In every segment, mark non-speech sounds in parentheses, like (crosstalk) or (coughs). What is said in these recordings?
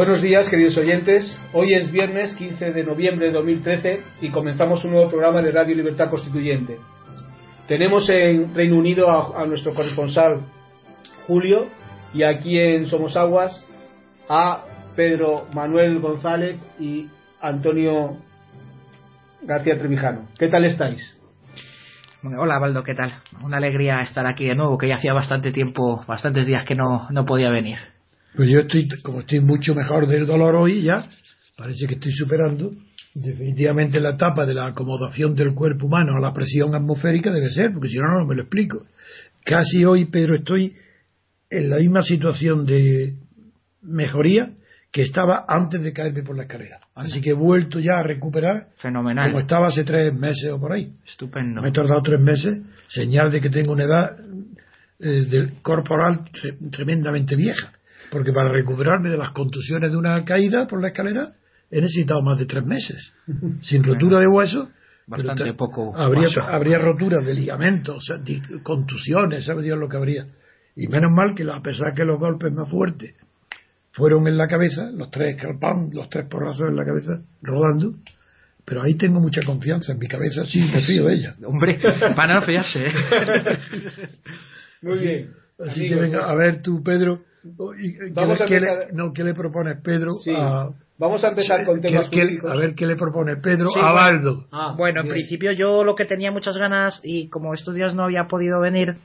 Buenos días, queridos oyentes. Hoy es viernes 15 de noviembre de 2013 y comenzamos un nuevo programa de Radio Libertad Constituyente. Tenemos en Reino Unido a, nuestro corresponsal Julio y aquí en Somos Aguas a Pedro Manuel González y Antonio García Trevijano. ¿Qué tal estáis? Hola, Baldo, ¿qué tal? Una alegría estar aquí de nuevo, que ya hacía bastante tiempo, bastantes días que no, no podía venir. Pues yo estoy, como estoy mucho mejor del dolor hoy ya, parece que estoy superando, definitivamente la etapa de la acomodación del cuerpo humano a la presión atmosférica debe ser, porque si no, no me lo explico. Casi hoy, Pedro, estoy en la misma situación de mejoría que estaba antes de caerme por la escalera. Así que he vuelto ya a recuperar Fenomenal. como estaba hace tres meses o por ahí. Estupendo. Me he tardado tres meses, señal de que tengo una edad eh, del corporal tre- tremendamente vieja. Porque para recuperarme de las contusiones de una caída por la escalera he necesitado más de tres meses. Sin rotura de hueso. Bastante te- poco Habría, hueso. habría roturas de ligamentos, o sea, di- contusiones, sabe Dios lo que habría. Y menos mal que a pesar que los golpes más fuertes fueron en la cabeza, los tres calpán, los tres porrazos en la cabeza, rodando, pero ahí tengo mucha confianza en mi cabeza, sí, me fío de ella. Hombre, para no fiarse, ¿eh? (laughs) Muy bien. Así que venga, pues, a ver tú, Pedro, ¿y ¿qué, Vamos le, a qué le- empezar- no, ¿qué le propones, Pedro? Sí. a, Vamos a empezar con ¿qué- temas qué- a ver qué le propone Pedro Sí, a bueno. Baldo. Ah, Bueno, en bien. principio yo lo que tenía muchas ganas, y como estos días no había podido venir,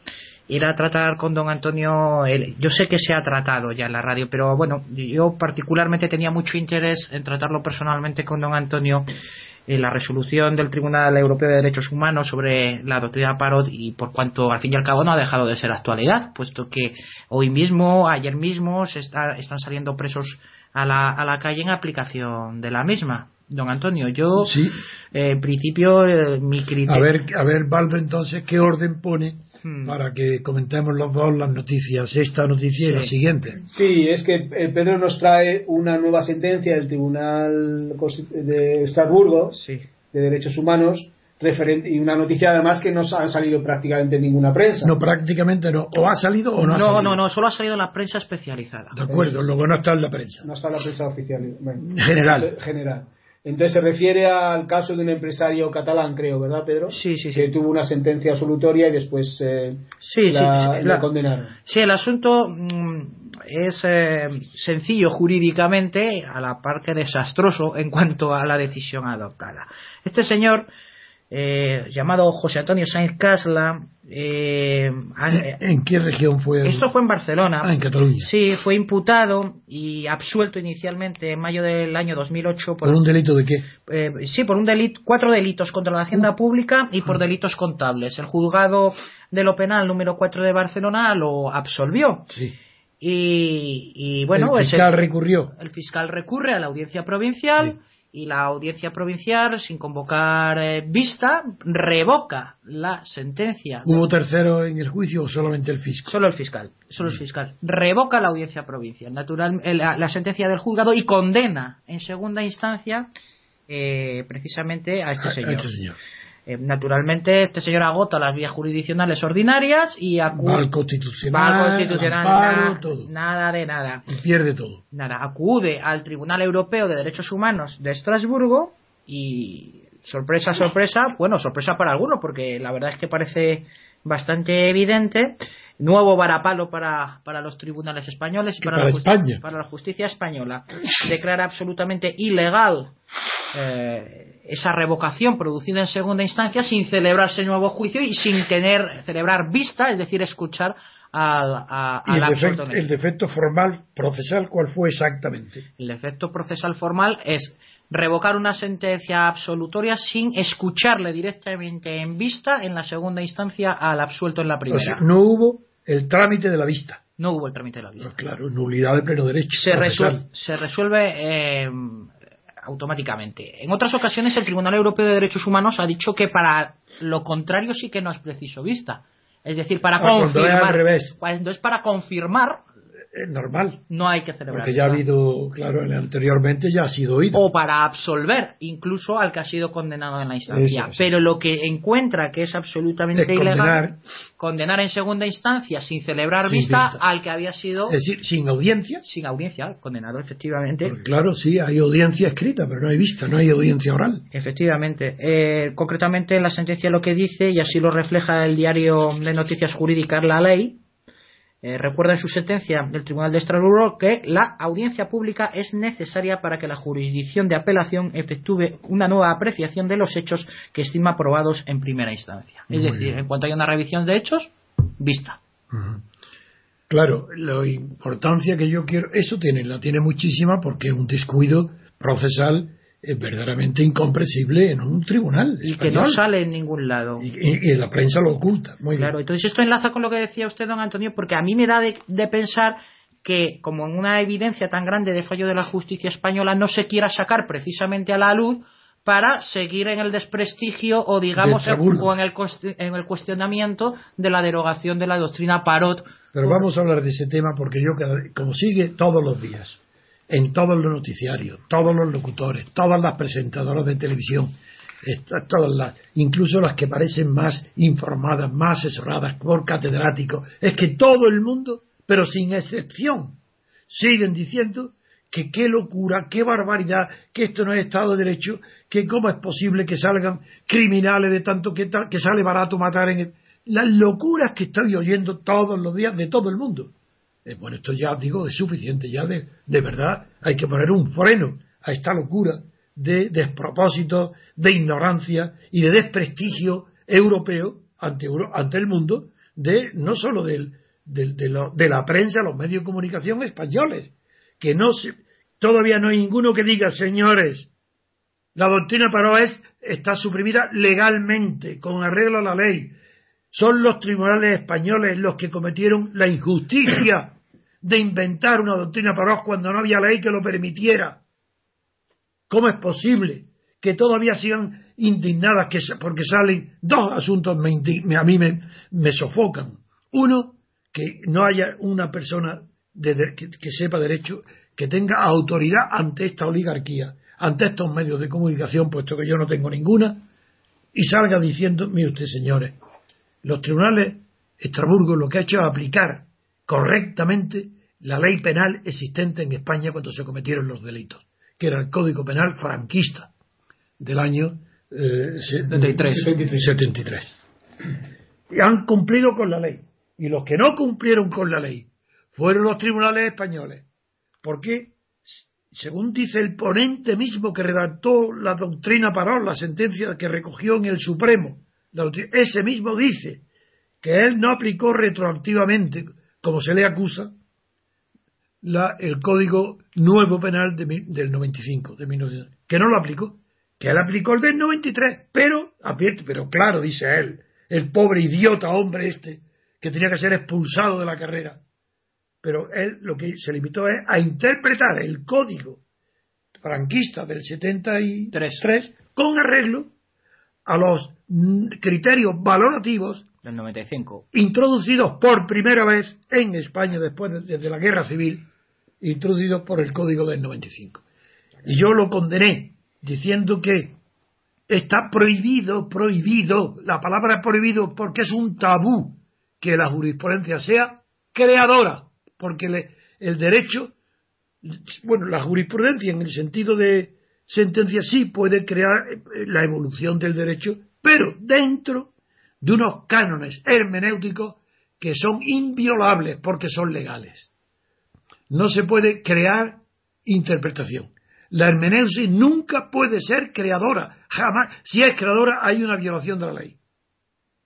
ir a tratar con don Antonio. el- yo sé que se ha tratado ya en la radio, pero bueno, yo particularmente tenía mucho interés en tratarlo personalmente con don Antonio. La resolución del Tribunal Europeo de Derechos Humanos sobre la doctrina Parot y por cuanto al fin y al cabo no ha dejado de ser actualidad, puesto que hoy mismo, ayer mismo, se está- están saliendo presos a la, a la calle en aplicación de la misma. Don Antonio, yo Sí. eh, en principio eh, mi criterio. A ver, a ver, entonces, ¿qué orden pone Hmm. para que comentemos los dos las noticias, esta noticia y la Sí. siguiente? Sí, es que Pedro nos trae una nueva sentencia del Tribunal de Estrasburgo Sí. de Derechos Humanos referente y una noticia además que no ha salido prácticamente en ninguna prensa. No, prácticamente no. O ha salido o no ha No, salido. no, no, solo ha salido en la prensa especializada. De acuerdo, luego no está en la prensa. No está en la prensa oficial. bueno. General. General. Entonces se refiere al caso de un empresario catalán, creo, ¿verdad, Pedro? Sí, sí, Que sí. tuvo una sentencia absolutoria y después eh, Sí, la, sí, la la- condenaron. Sí, el asunto mm, es eh, sencillo jurídicamente, a la par que desastroso en cuanto a la decisión adoptada. Este señor, eh, llamado José Antonio Sainz Casla, eh, ha- eh, ¿En qué región fue? el- esto fue en Barcelona. Ah, en Cataluña. Sí, fue imputado y absuelto inicialmente en mayo del año 2008 por, ¿Por un delito de qué? eh, sí, por un delito, cuatro delitos contra la hacienda pública y por delitos contables. El juzgado de lo penal número 4 de Barcelona lo absolvió. Sí. Y, y, bueno, el ese- fiscal recurrió. el fiscal recurre a la audiencia provincial y la audiencia provincial, sin convocar eh, vista, revoca la sentencia. ¿Hubo tercero en el juicio o solamente el fiscal? Solo el fiscal, solo el fiscal. Revoca la audiencia provincial, natural, eh, la, la sentencia del juzgado y condena en segunda instancia eh, precisamente a este A- este señor. Eh, naturalmente, este señor agota las vías jurisdiccionales ordinarias y acude. al constitucional, constitucional, amparo, nada, todo. nada de nada. Y pierde todo. Nada, acude al Tribunal Europeo de Derechos Humanos de Estrasburgo y sorpresa, sorpresa, bueno, sorpresa para algunos porque la verdad es que parece bastante evidente. Nuevo varapalo para, para los tribunales españoles y para, para la justi- España. para la justicia española. Declara absolutamente ilegal eh, esa revocación producida en segunda instancia sin celebrarse nuevo juicio y sin tener celebrar vista, es decir, escuchar al, a, Y al el absuelto defecto, el defecto formal procesal, ¿cuál fue exactamente? el efecto procesal formal es revocar una sentencia absolutoria sin escucharle directamente en vista en la segunda instancia al absuelto en la O primera. sea, no hubo el trámite de la vista. no hubo el trámite de la Pues vista. claro, nulidad de pleno derecho. Se, procesal. resuel- se resuelve eh, automáticamente. En otras ocasiones el Tribunal Europeo de Derechos Humanos ha dicho que para lo contrario sí que no es preciso vista. Es decir, para es al confirmar. revés. Cuando es para confirmar es normal. No hay que celebrar. Porque ya ha habido, claro, anteriormente ya ha sido oído. O para absolver incluso al que ha sido condenado en la instancia. Eso. Pero lo que encuentra que es absolutamente Es ilegal, condenar. condenar en segunda instancia sin celebrar Sin vista, vista. al que había sido Es decir, sin audiencia. sin audiencia, condenado efectivamente. Porque, claro, sí, hay audiencia escrita, pero no hay vista, no hay audiencia oral. Efectivamente. Eh, concretamente, la sentencia lo que dice, y así lo refleja el diario de noticias jurídicas La Ley, eh, recuerda en su sentencia del Tribunal de Estrasburgo que la audiencia pública es necesaria para que la jurisdicción de apelación efectúe una nueva apreciación de los hechos que estima probados en primera instancia. Es decir, bien. en cuanto haya una revisión de hechos, vista. Claro, la importancia que yo quiero, eso tiene, la tiene muchísima porque es un descuido procesal verdaderamente incomprensible en un tribunal. Y que no sale en ningún lado. Y, y- y la prensa lo oculta. Muy Claro, bien. entonces esto enlaza con lo que decía usted, don Antonio, porque a mí me da de, de pensar que, como en una evidencia tan grande de fallo de la justicia española, no se quiera sacar precisamente a la luz para seguir en el desprestigio o, digamos, o en el, en el cuestionamiento de la derogación de la doctrina Parot. Pero vamos a hablar de ese tema porque yo, como sigue todos los días, en todos los noticiarios, todos los locutores, todas las presentadoras de televisión, esta- todas las, incluso las que parecen más informadas, más asesoradas por catedráticos, es que todo el mundo, pero sin excepción, siguen diciendo que qué locura, qué barbaridad, que esto no es Estado de Derecho, que cómo es posible que salgan criminales de tanto que, que sale barato matar en el... Las locuras que estoy oyendo todos los días de todo el mundo. Eh, bueno, esto ya digo, es suficiente, ya de, de verdad hay que poner un freno a esta locura de despropósito, de ignorancia y de desprestigio europeo ante, ante el mundo, de no solo del, de la prensa, los medios de comunicación españoles, que no se, todavía no hay ninguno que diga, señores, la doctrina Paró es, está suprimida legalmente, con arreglo a la ley. Son los tribunales españoles los que cometieron la injusticia de inventar una doctrina Paró cuando no había ley que lo permitiera. ¿Cómo es posible que todavía sigan indignadas que, porque salen dos asuntos me a mí me, sofocan? Uno, que no haya una persona de- que, que sepa derecho que tenga autoridad ante esta oligarquía, ante estos medios de comunicación, puesto que yo no tengo ninguna, y salga diciendo, mire usted señores, los tribunales Estrasburgo lo que ha hecho es aplicar correctamente la ley penal existente en España cuando se cometieron los delitos, que era el Código Penal franquista del año eh, se- 73. 73. Y han cumplido con la ley. Y los que no cumplieron con la ley fueron los tribunales españoles. Porque, según dice el ponente mismo que redactó la doctrina Parol, la sentencia que recogió en el Supremo, ese mismo dice que él no aplicó retroactivamente, como se le acusa, la- el Código Nuevo Penal de del 95, de 1900, que no lo aplicó, que él aplicó el del 93, pero, advierte, pero claro, dice él, el pobre idiota hombre este, que tenía que ser expulsado de la carrera. Pero él lo que se limitó es a interpretar el código franquista del 73 con arreglo a los mm, criterios valorativos Del 95. introducidos por primera vez en España después de, desde la guerra civil, introducidos por el Código del 95. Y yo lo condené diciendo que está prohibido, prohibido, la palabra prohibido porque es un tabú que la jurisprudencia sea creadora, porque le- el derecho, bueno, la jurisprudencia en el sentido de sentencia sí puede crear eh, la evolución del derecho, pero dentro de unos cánones hermenéuticos que son inviolables porque son legales. No se puede crear interpretación. La hermeneusis nunca puede ser creadora, jamás. Si es creadora hay una violación de la ley.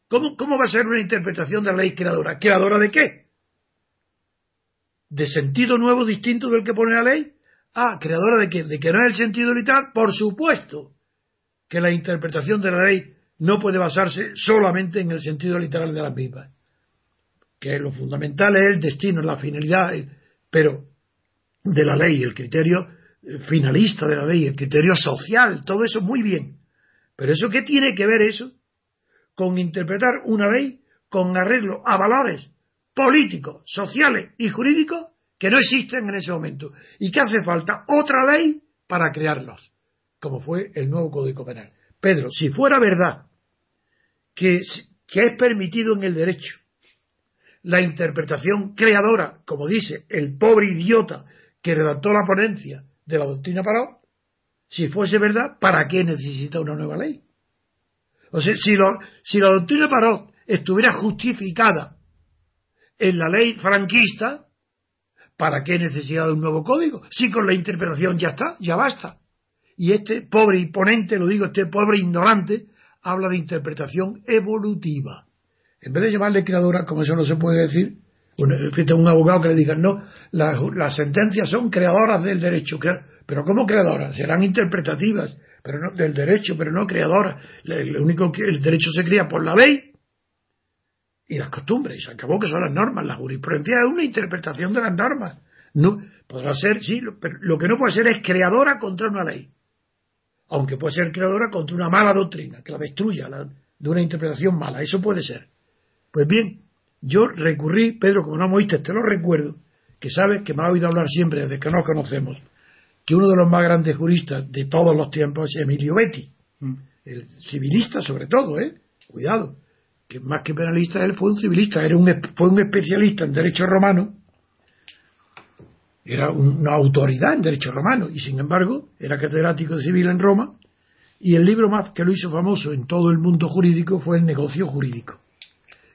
¿Cómo, cómo va a ser una interpretación de la ley creadora? ¿Creadora de qué? ¿De sentido nuevo distinto del que pone la ley? Ah, creadora de qué? ¿De que no es el sentido literal? Por supuesto que la interpretación de la ley no puede basarse solamente en el sentido literal de las mismas. Que lo fundamental es el destino, la finalidad, pero de la ley, el criterio eh, finalista de la ley, el criterio social, todo eso muy bien. Pero eso qué tiene que ver eso con interpretar una ley con arreglo a valores políticos, sociales y jurídicos que no existen en ese momento y que hace falta otra ley para crearlos, como fue el nuevo Código Penal. Pedro, si fuera verdad que, que es permitido en el derecho la interpretación creadora, como dice el pobre idiota que redactó la ponencia de la doctrina Parot, si fuese verdad, ¿para qué necesita una nueva ley? O sea, si, si la doctrina Parot estuviera justificada en la ley franquista, ¿para qué necesidad de un nuevo código? Si con la interpretación ya está, ya basta. Y este pobre imponente, lo digo, este pobre ignorante, habla de interpretación evolutiva. En vez de llamarle creadora, como eso no se puede decir, un, un abogado que le diga, no, las, sentencias son creadoras del derecho. Pero ¿cómo creadoras? Serán interpretativas pero no, del derecho, pero no creadoras. Lo único que el derecho se crea por la ley y las costumbres. Y se acabó que son las normas. La jurisprudencia es una interpretación de las normas. No, podrá ser, sí, pero lo que no puede ser es creadora contra una ley. Aunque puede ser creadora contra una mala doctrina, que la destruya de una interpretación mala. Eso puede ser. Pues bien, yo recurrí, Pedro, como no me oíste, te lo recuerdo, que sabes que me ha oído hablar siempre desde que nos conocemos, que uno de los más grandes juristas de todos los tiempos es Emilio Betti, mm. el civilista sobre todo, ¿eh? Cuidado, que más que penalista él fue un civilista, era un, fue un especialista en derecho romano, era una autoridad en derecho romano y sin embargo era catedrático de civil en Roma y el libro más que lo hizo famoso en todo el mundo jurídico fue El negocio jurídico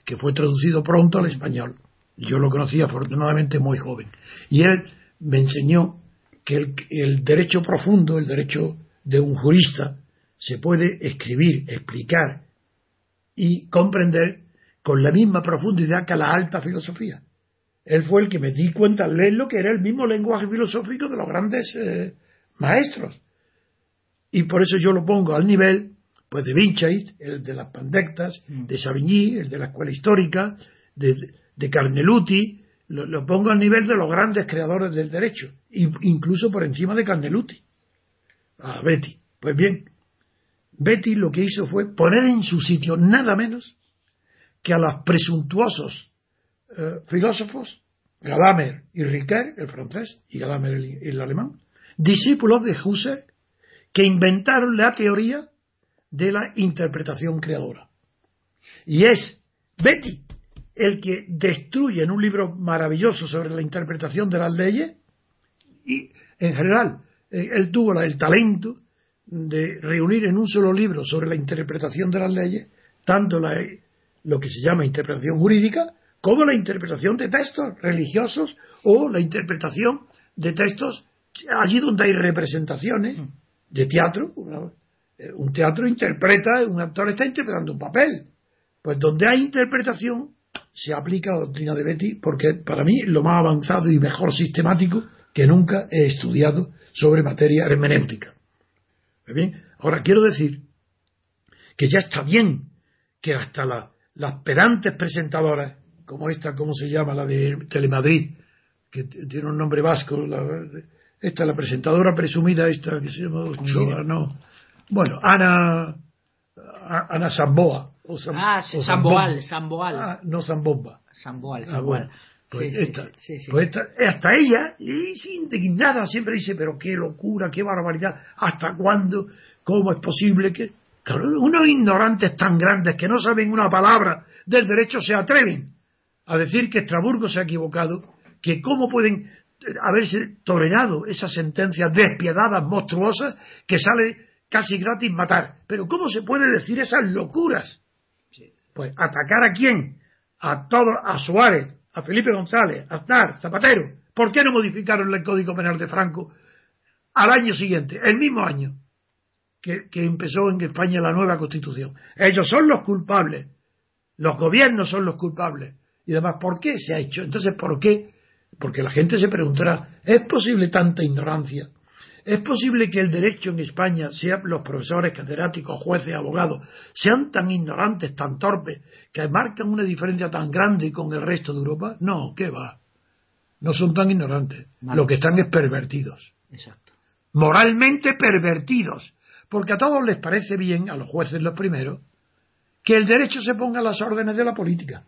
que fue traducido pronto al español. Yo lo conocí afortunadamente muy joven. Y él me enseñó que el, derecho profundo, el derecho de un jurista, se puede escribir, explicar y comprender con la misma profundidad que la alta filosofía. Él fue el que me di cuenta al leerlo que era el mismo lenguaje filosófico de los grandes eh, maestros. Y por eso yo lo pongo al nivel pues de Vinchait, el de las Pandectas, mm. de Savigny, el de la escuela histórica, de, Carneluti, lo, pongo al nivel de los grandes creadores del derecho, incluso por encima de Carneluti, a Betty. Pues bien, Betty lo que hizo fue poner en su sitio nada menos que a los presuntuosos eh, filósofos, Gadamer y Riquet, el francés, y Gadamer el, el alemán, discípulos de Husserl, que inventaron la teoría de la interpretación creadora. Y es Betty el que destruye en un libro maravilloso sobre la interpretación de las leyes y en general eh, él tuvo el talento de reunir en un solo libro sobre la interpretación de las leyes tanto la, lo que se llama interpretación jurídica como la interpretación de textos religiosos o la interpretación de textos allí donde hay representaciones de teatro, un teatro interpreta, un actor está interpretando un papel. Pues donde hay interpretación se aplica la doctrina de Betty porque para mí lo más avanzado y mejor sistemático que nunca he estudiado sobre materia hermenéutica. bien? Ahora quiero decir que ya está bien que hasta las pedantes presentadoras, como esta, ¿cómo se llama? La de Telemadrid, que tiene un nombre vasco, esta, la presentadora presumida, esta que se llama Ochoa, no bueno, Ana, Ana Samboa. O ah, Samboal, Samboal. Ah, no Zambomba. Samboal, Samboal. Pues, esta, pues esta, hasta ella, sin indignada, siempre dice, pero qué locura, qué barbaridad, hasta cuándo, cómo es posible que... unos ignorantes tan grandes que no saben una palabra del derecho se atreven a decir que Estraburgo se ha equivocado, que cómo pueden haberse tolerado esas sentencias despiadadas, monstruosas, que sale casi gratis matar. Pero ¿cómo se puede decir esas locuras? Pues atacar a quién? A todo, a Suárez, a Felipe González, a Aznar, Zapatero. ¿Por qué no modificaron el Código Penal de Franco al año siguiente, el mismo año que, que empezó en España la nueva Constitución? Ellos son los culpables, los gobiernos son los culpables. Y además, ¿por qué se ha hecho? Entonces, ¿por qué? Porque la gente se preguntará, ¿es posible tanta ignorancia? ¿Es posible que el derecho en España, sea los profesores, catedráticos, jueces, abogados, sean tan ignorantes, tan torpes, que marcan una diferencia tan grande con el resto de Europa? No, ¿qué va? No son tan ignorantes. Lo que están es pervertidos. Exacto. Moralmente pervertidos. Porque a todos les parece bien, a los jueces los primeros, que el derecho se ponga a las órdenes de la política.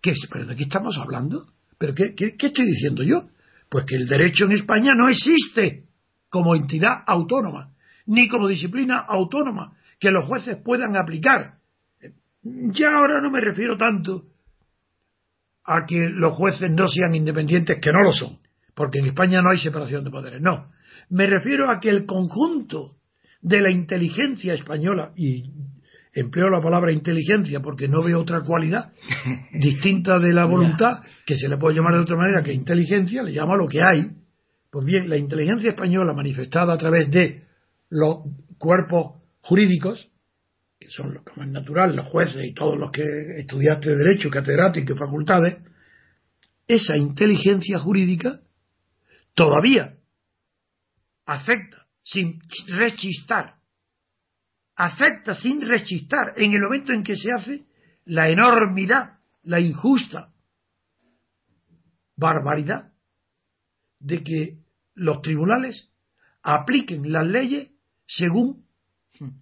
¿Qué es? ¿Pero de qué estamos hablando? ¿Pero qué, qué, qué estoy diciendo yo? Pues que el derecho en España no existe como entidad autónoma, ni como disciplina autónoma, que los jueces puedan aplicar. Ya ahora no me refiero tanto a que los jueces no sean independientes, que no lo son, porque en España no hay separación de poderes, no. Me refiero a que el conjunto de la inteligencia española, y empleo la palabra inteligencia porque no veo otra cualidad (laughs) distinta de la voluntad, que se le puede llamar de otra manera que inteligencia, le llama lo que hay. Pues bien, la inteligencia española manifestada a través de los cuerpos jurídicos, que son los que más natural, los jueces y todos los que estudiaste de derecho, catedráticos y facultades, esa inteligencia jurídica todavía afecta sin rechistar, afecta sin rechistar en el momento en que se hace la enormidad, la injusta barbaridad de que los tribunales apliquen las leyes según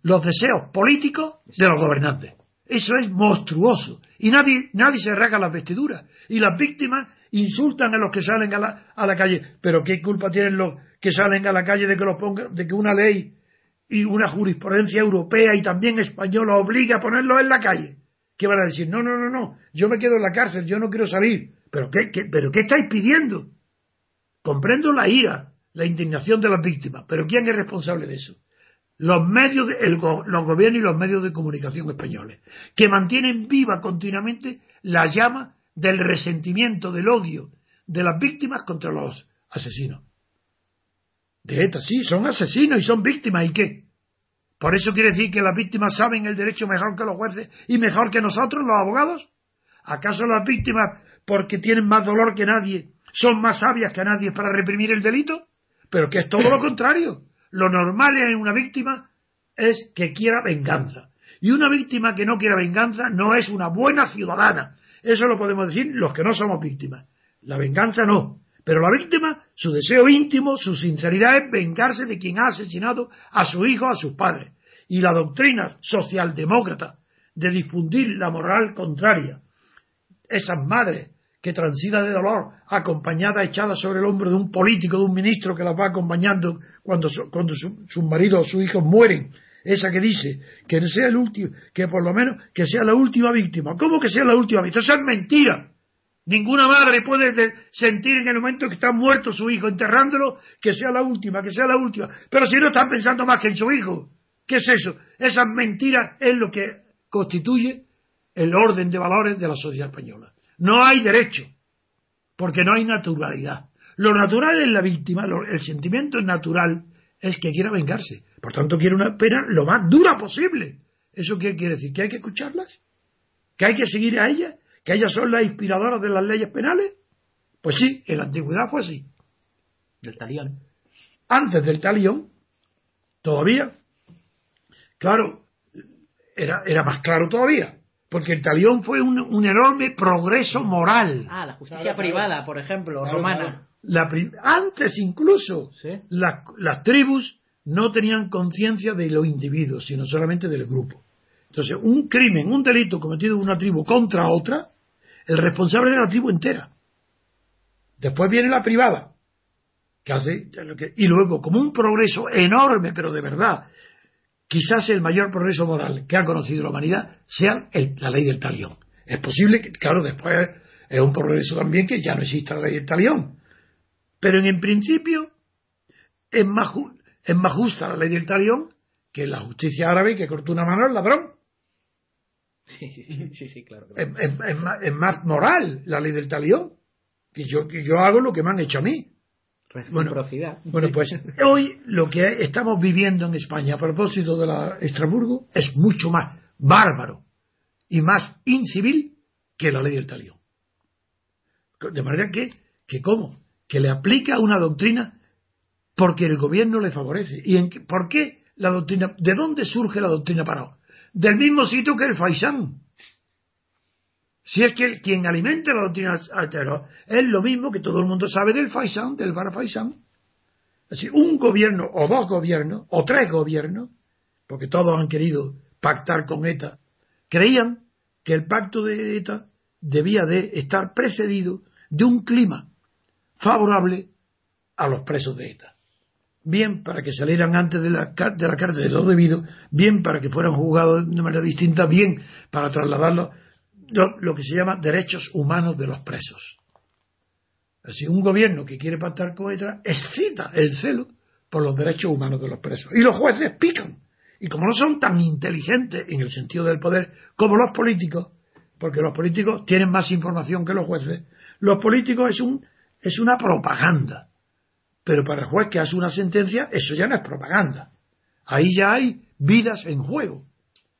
los deseos políticos de los gobernantes. Eso es monstruoso. Y nadie, nadie se rasga las vestiduras. Y las víctimas insultan a los que salen a la, a la calle. Pero ¿qué culpa tienen los que salen a la calle de que, los ponga, de que una ley y una jurisprudencia europea y también española obliga a ponerlos en la calle? ¿Qué van a decir? No, no, no, no. Yo me quedo en la cárcel, yo no quiero salir. ¿Pero qué, qué, pero qué estáis pidiendo? Comprendo la ira, la indignación de las víctimas, pero ¿quién es responsable de eso? los medios, de, el, los gobiernos y los medios de comunicación españoles, que mantienen viva continuamente la llama del resentimiento, del odio de las víctimas contra los asesinos. De ETA, sí, son asesinos y son víctimas, ¿y qué? Por eso quiere decir que las víctimas saben el derecho mejor que los jueces y mejor que nosotros, los abogados. ¿Acaso las víctimas, porque tienen más dolor que nadie, son más sabias que nadie para reprimir el delito? Pero que es todo lo contrario lo normal en una víctima es que quiera venganza. Y una víctima que no quiera venganza no es una buena ciudadana. Eso lo podemos decir los que no somos víctimas. La venganza no. Pero la víctima, su deseo íntimo, su sinceridad es vengarse de quien ha asesinado a su hijo, a sus padres. Y la doctrina socialdemócrata de difundir la moral contraria, esas madres que transida de dolor, acompañada, echada sobre el hombro de un político, de un ministro que la va acompañando cuando, cuando su, su marido o sus hijos mueren. Esa que dice que sea el último, que por lo menos que sea la última víctima. ¿Cómo que sea la última víctima? Eso es mentira. Ninguna madre puede sentir en el momento que está muerto su hijo, enterrándolo, que sea la última, que sea la última. Pero si no están pensando más que en su hijo, ¿qué es eso? Esa mentira es lo que constituye el orden de valores de la sociedad española. No hay derecho, porque no hay naturalidad. Lo natural es la víctima, el sentimiento natural es que quiera vengarse. Por tanto, quiere una pena lo más dura posible. ¿Eso qué quiere decir? ¿Que hay que escucharlas? ¿Que hay que seguir a ellas? ¿Que ellas son las inspiradoras de las leyes penales? Pues sí, en la antigüedad fue así. Del talión. Antes del talión, todavía, claro, era, era más claro todavía porque el talión fue un, un enorme progreso moral. Ah, la justicia claro, privada, claro. por ejemplo, claro, romana. La, antes incluso, ¿Sí? las, las tribus no tenían conciencia de los individuos, sino solamente del grupo. Entonces, un crimen, un delito cometido en una tribu contra otra, el responsable de la tribu entera. Después viene la privada, que hace, y luego, como un progreso enorme, pero de verdad, quizás el mayor progreso moral que ha conocido la humanidad sea el, la ley del talión. Es posible que, claro, después es un progreso también que ya no exista la ley del talión. Pero en, en principio es más, es más justa la ley del talión que la justicia árabe que cortó una mano al ladrón. Sí, sí, sí, claro. Es, es, es, más, es, más, moral la ley del talión. Que yo, que yo hago lo que me han hecho a mí. Bueno, bueno, pues hoy lo que estamos viviendo en España a propósito de la Estrasburgo es mucho más bárbaro y más incivil que la ley del talión. De manera que, que ¿cómo? Que le aplica una doctrina porque el gobierno le favorece. ¿Y en, por qué la doctrina? ¿De dónde surge la doctrina Paró? Del mismo sitio que el Faisán. Si es que quien alimenta la doctrina altero es lo mismo que todo el mundo sabe del Faisán, del Bar Faisán. Así, un gobierno, o dos gobiernos, o tres gobiernos, porque todos han querido pactar con ETA, creían que el pacto de ETA debía de estar precedido de un clima favorable a los presos de ETA. Bien para que salieran antes de la, de la cárcel de lo debido, bien para que fueran juzgados de manera distinta, bien para trasladarlo lo, que se llama derechos humanos de los presos. Así, un gobierno que quiere pactar con excita el celo por los derechos humanos de los presos. Y los jueces pican. Y como no son tan inteligentes en el sentido del poder como los políticos, porque los políticos tienen más información que los jueces, los políticos es, un, es una propaganda. Pero para el juez que hace una sentencia, eso ya no es propaganda. Ahí ya hay vidas en juego.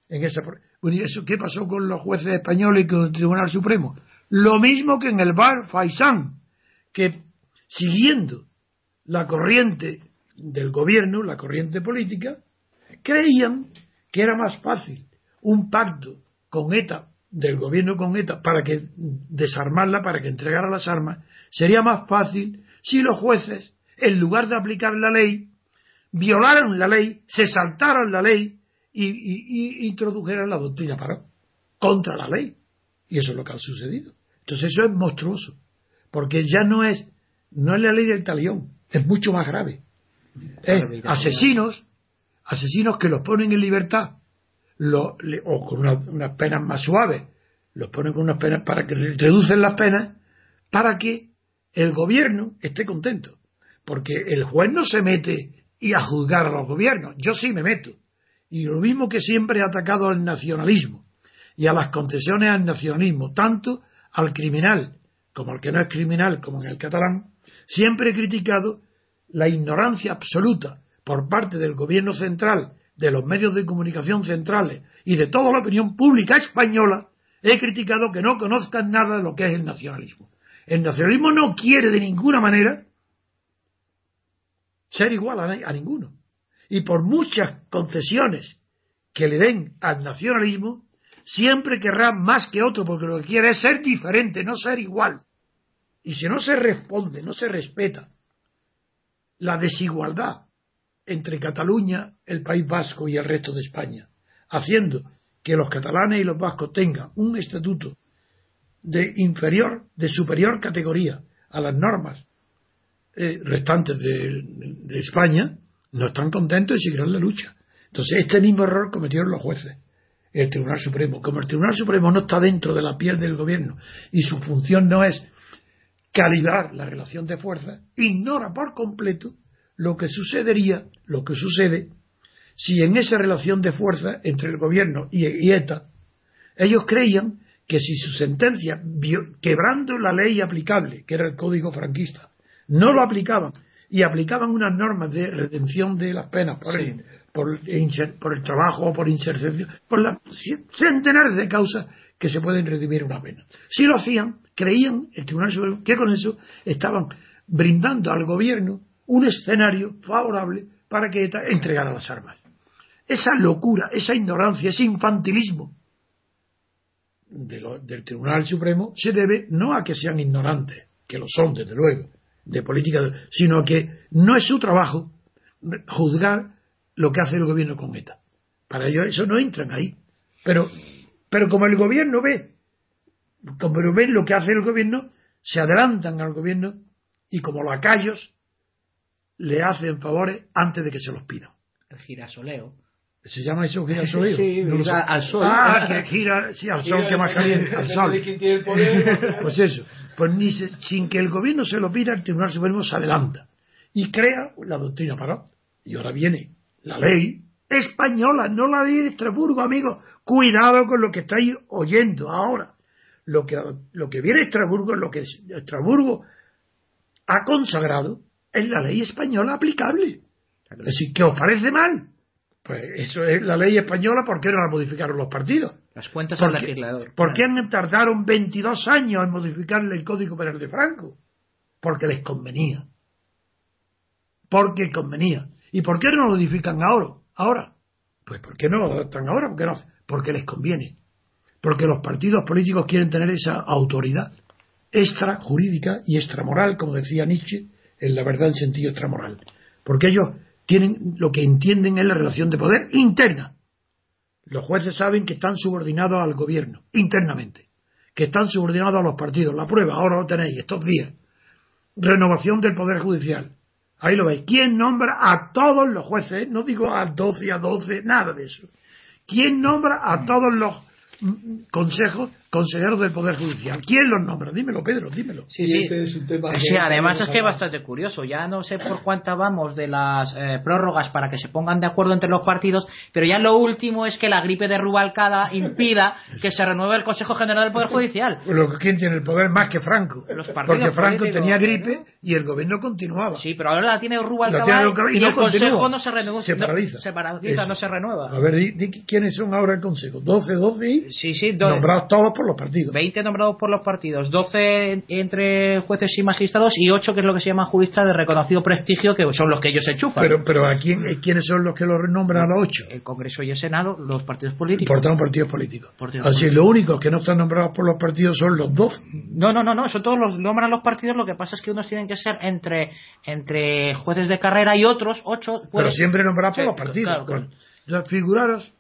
En esa, ¿Qué pasó con los jueces españoles y con el Tribunal Supremo? Lo mismo que en el bar Faisán, que siguiendo la corriente del gobierno, la corriente política, creían que era más fácil un pacto con ETA, del gobierno con ETA, para que desarmarla, para que entregara las armas, sería más fácil si los jueces, en lugar de aplicar la ley, violaran la ley, se saltaran la ley y, introdujeran la doctrina para contra la ley. Y eso es lo que ha sucedido. Entonces eso es monstruoso, porque ya no es no es la ley del talión, es mucho más grave. asesinos asesinos que los ponen en libertad o con unas penas más suaves, los ponen con unas penas para que reducen las penas para que el gobierno esté contento. Porque el juez no se mete y a juzgar a los gobiernos. Yo sí me meto. Y lo mismo que siempre he atacado al nacionalismo y a las concesiones al nacionalismo, tanto al criminal como al que no es criminal, como en el catalán, siempre he criticado la ignorancia absoluta por parte del gobierno central, de los medios de comunicación centrales y de toda la opinión pública española, he criticado que no conozcan nada de lo que es el nacionalismo. El nacionalismo no quiere de ninguna manera ser igual a, ninguno. Y por muchas concesiones que le den al nacionalismo, siempre querrá más que otro, porque lo que quiere es ser diferente, no ser igual. Y si no se responde, no se respeta la desigualdad entre Cataluña, el País Vasco y el resto de España, haciendo que los catalanes y los vascos tengan un estatuto de inferior, de superior categoría a las normas eh, restantes de, España, no están contentos y seguirán la lucha. Entonces, este mismo error cometieron los jueces, el Tribunal Supremo. Como el Tribunal Supremo no está dentro de la piel del gobierno y su función no es calibrar la relación de fuerza, ignora por completo lo que sucedería, lo que sucede, si en esa relación de fuerza entre el gobierno y, ETA, ellos creían que si su sentencia, quebrando la ley aplicable, que era el código franquista, no lo aplicaban y aplicaban unas normas de retención de las penas por, el, por, el trabajo o por inserción, por las centenares de causas que se pueden redimir una pena. Si lo hacían, creían el Tribunal Supremo que con eso estaban brindando al gobierno un escenario favorable para que ETA entregara las armas. Esa locura, esa ignorancia, ese infantilismo del Tribunal Supremo se debe no a que sean ignorantes, que lo son desde luego, de política, sino que no es su trabajo juzgar lo que hace el gobierno con ETA. Para ellos eso no entran ahí. Pero, pero como el gobierno ve, como ven lo que hace el gobierno, se adelantan al gobierno y como lacayos le hacen favores antes de que se los pidan. El girasoleo. ¿Se llama eso girasoleo? sí, al sol. Ah, que gira, sí, al sol que más caliente, al sol. (laughs) pues eso, pues ni sin que el gobierno se lo pida, el Tribunal Supremo se adelanta y crea la doctrina para. Y ahora viene la ley española, no la ley de Estrasburgo, amigos. Cuidado con lo que estáis oyendo ahora. Lo que, lo que viene Estrasburgo, lo que Estrasburgo ha consagrado, es la ley española aplicable. Es decir, ¿qué os parece mal? Pues eso es la ley española, ¿por qué no la modificaron los partidos? Las cuentas al legislador. ¿Por qué tardaron 22 años en modificarle el Código Penal de Franco? Porque les convenía. Porque convenía. ¿Y por qué no lo modifican ahora? Ahora. Pues ¿por qué no lo adoptan ahora? Porque, no? porque les conviene. Porque los partidos políticos quieren tener esa autoridad extra jurídica y extramoral, como decía Nietzsche, en la verdad en sentido extramoral. Porque ellos tienen lo que entienden es la relación de poder interna. Los jueces saben que están subordinados al gobierno, internamente, que están subordinados a los partidos. La prueba, ahora lo tenéis, estos días. Renovación del Poder Judicial. Ahí lo veis. ¿Quién nombra a todos los jueces? No digo a 12 y a 12, nada de eso. ¿Quién nombra a todos los mm, consejos, consejeros del Poder Judicial? ¿Quién los nombra? Dímelo, Pedro, dímelo. Sí, sí. Este es un tema Sí, que- además es que es bastante curioso. Ya no sé por cuánta vamos de las eh, prórrogas para que se pongan de acuerdo entre los partidos, pero ya lo último es que la gripe de Rubalcada impida (laughs) que se renueve el Consejo General del Poder Judicial. Lo que- ¿Quién tiene el poder más que Franco? Los partidos Porque Franco tenía gripe y el gobierno continuaba. Sí, pero ahora la tiene Rubalcaba tiene y, y no el Consejo no se renueva. Se no- paraliza. se paraliza, Eso. no se renueva. A ver, di, di quiénes son ahora el Consejo. 12, 12 y Sí, sí, do- nombrados todos por los partidos. 20 nombrados por los partidos, 12 en- entre jueces y magistrados y 8 que es lo que se llama juristas de reconocido prestigio, que son los que ellos enchufan. Pero, pero ¿a quién, quiénes son los que los nombran a los ocho? el Congreso y el Senado, los partidos políticos. Por tanto, partidos políticos. Partidos Así, políticos. los únicos que no están nombrados por los partidos son los 12. No, no, no, no, eso todos los nombran los partidos, lo que pasa es que unos tienen que ser entre entre jueces de carrera y otros, ocho. Pero pueden- siempre nombrados por los partidos. claro, claro. Entonces, figuraros,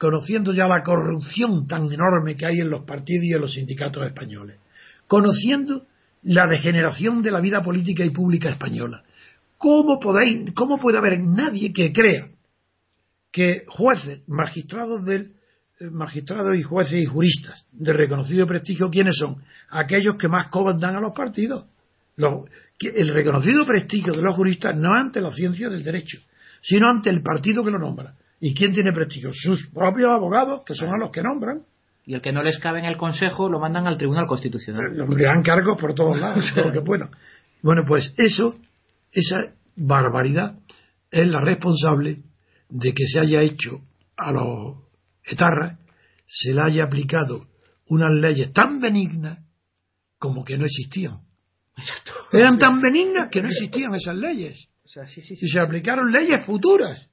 conociendo ya la corrupción tan enorme que hay en los partidos y en los sindicatos españoles, conociendo la degeneración de la vida política y pública española, ¿cómo, podéis, cómo puede haber nadie que crea que jueces, magistrados del eh, magistrados y jueces y juristas de reconocido prestigio, ¿quiénes son? Aquellos que más cobran dan a los partidos. El reconocido prestigio de los juristas no ante la ciencia del derecho, sino ante el partido que lo nombra. ¿Y quién tiene prestigio? Sus propios abogados, que son a los que nombran. Y el que no les cabe en el Consejo lo mandan al Tribunal Constitucional. Los que dan cargos por todos lados, (laughs) lo que puedan. Bueno, pues eso, esa barbaridad, es la responsable de que se haya hecho a los etarras, se le haya aplicado unas leyes tan benignas como que no existían. Eran tan benignas que no existían esas leyes. O sea, sí, sí, Y se aplicaron leyes futuras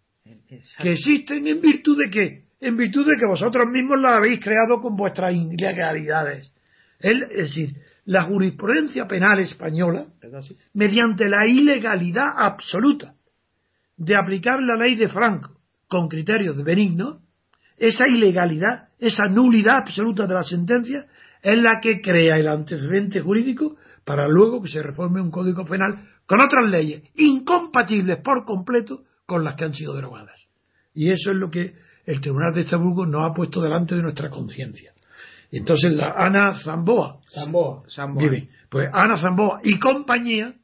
que existen en virtud de qué? En virtud de que vosotros mismos las habéis creado con vuestras ilegalidades. Es decir, la jurisprudencia penal española, mediante la ilegalidad absoluta de aplicar la ley de Franco con criterios de benigno, esa ilegalidad, esa nulidad absoluta de la sentencia, es la que crea el antecedente jurídico para luego que se reforme un código penal con otras leyes incompatibles por completo con las que han sido derogadas. Y eso es lo que el Tribunal de Estrasburgo nos ha puesto delante de nuestra conciencia. Entonces la Ana Zamboa, Zamboa. Samboa. Vive. Pues Ana Zamboa y compañía,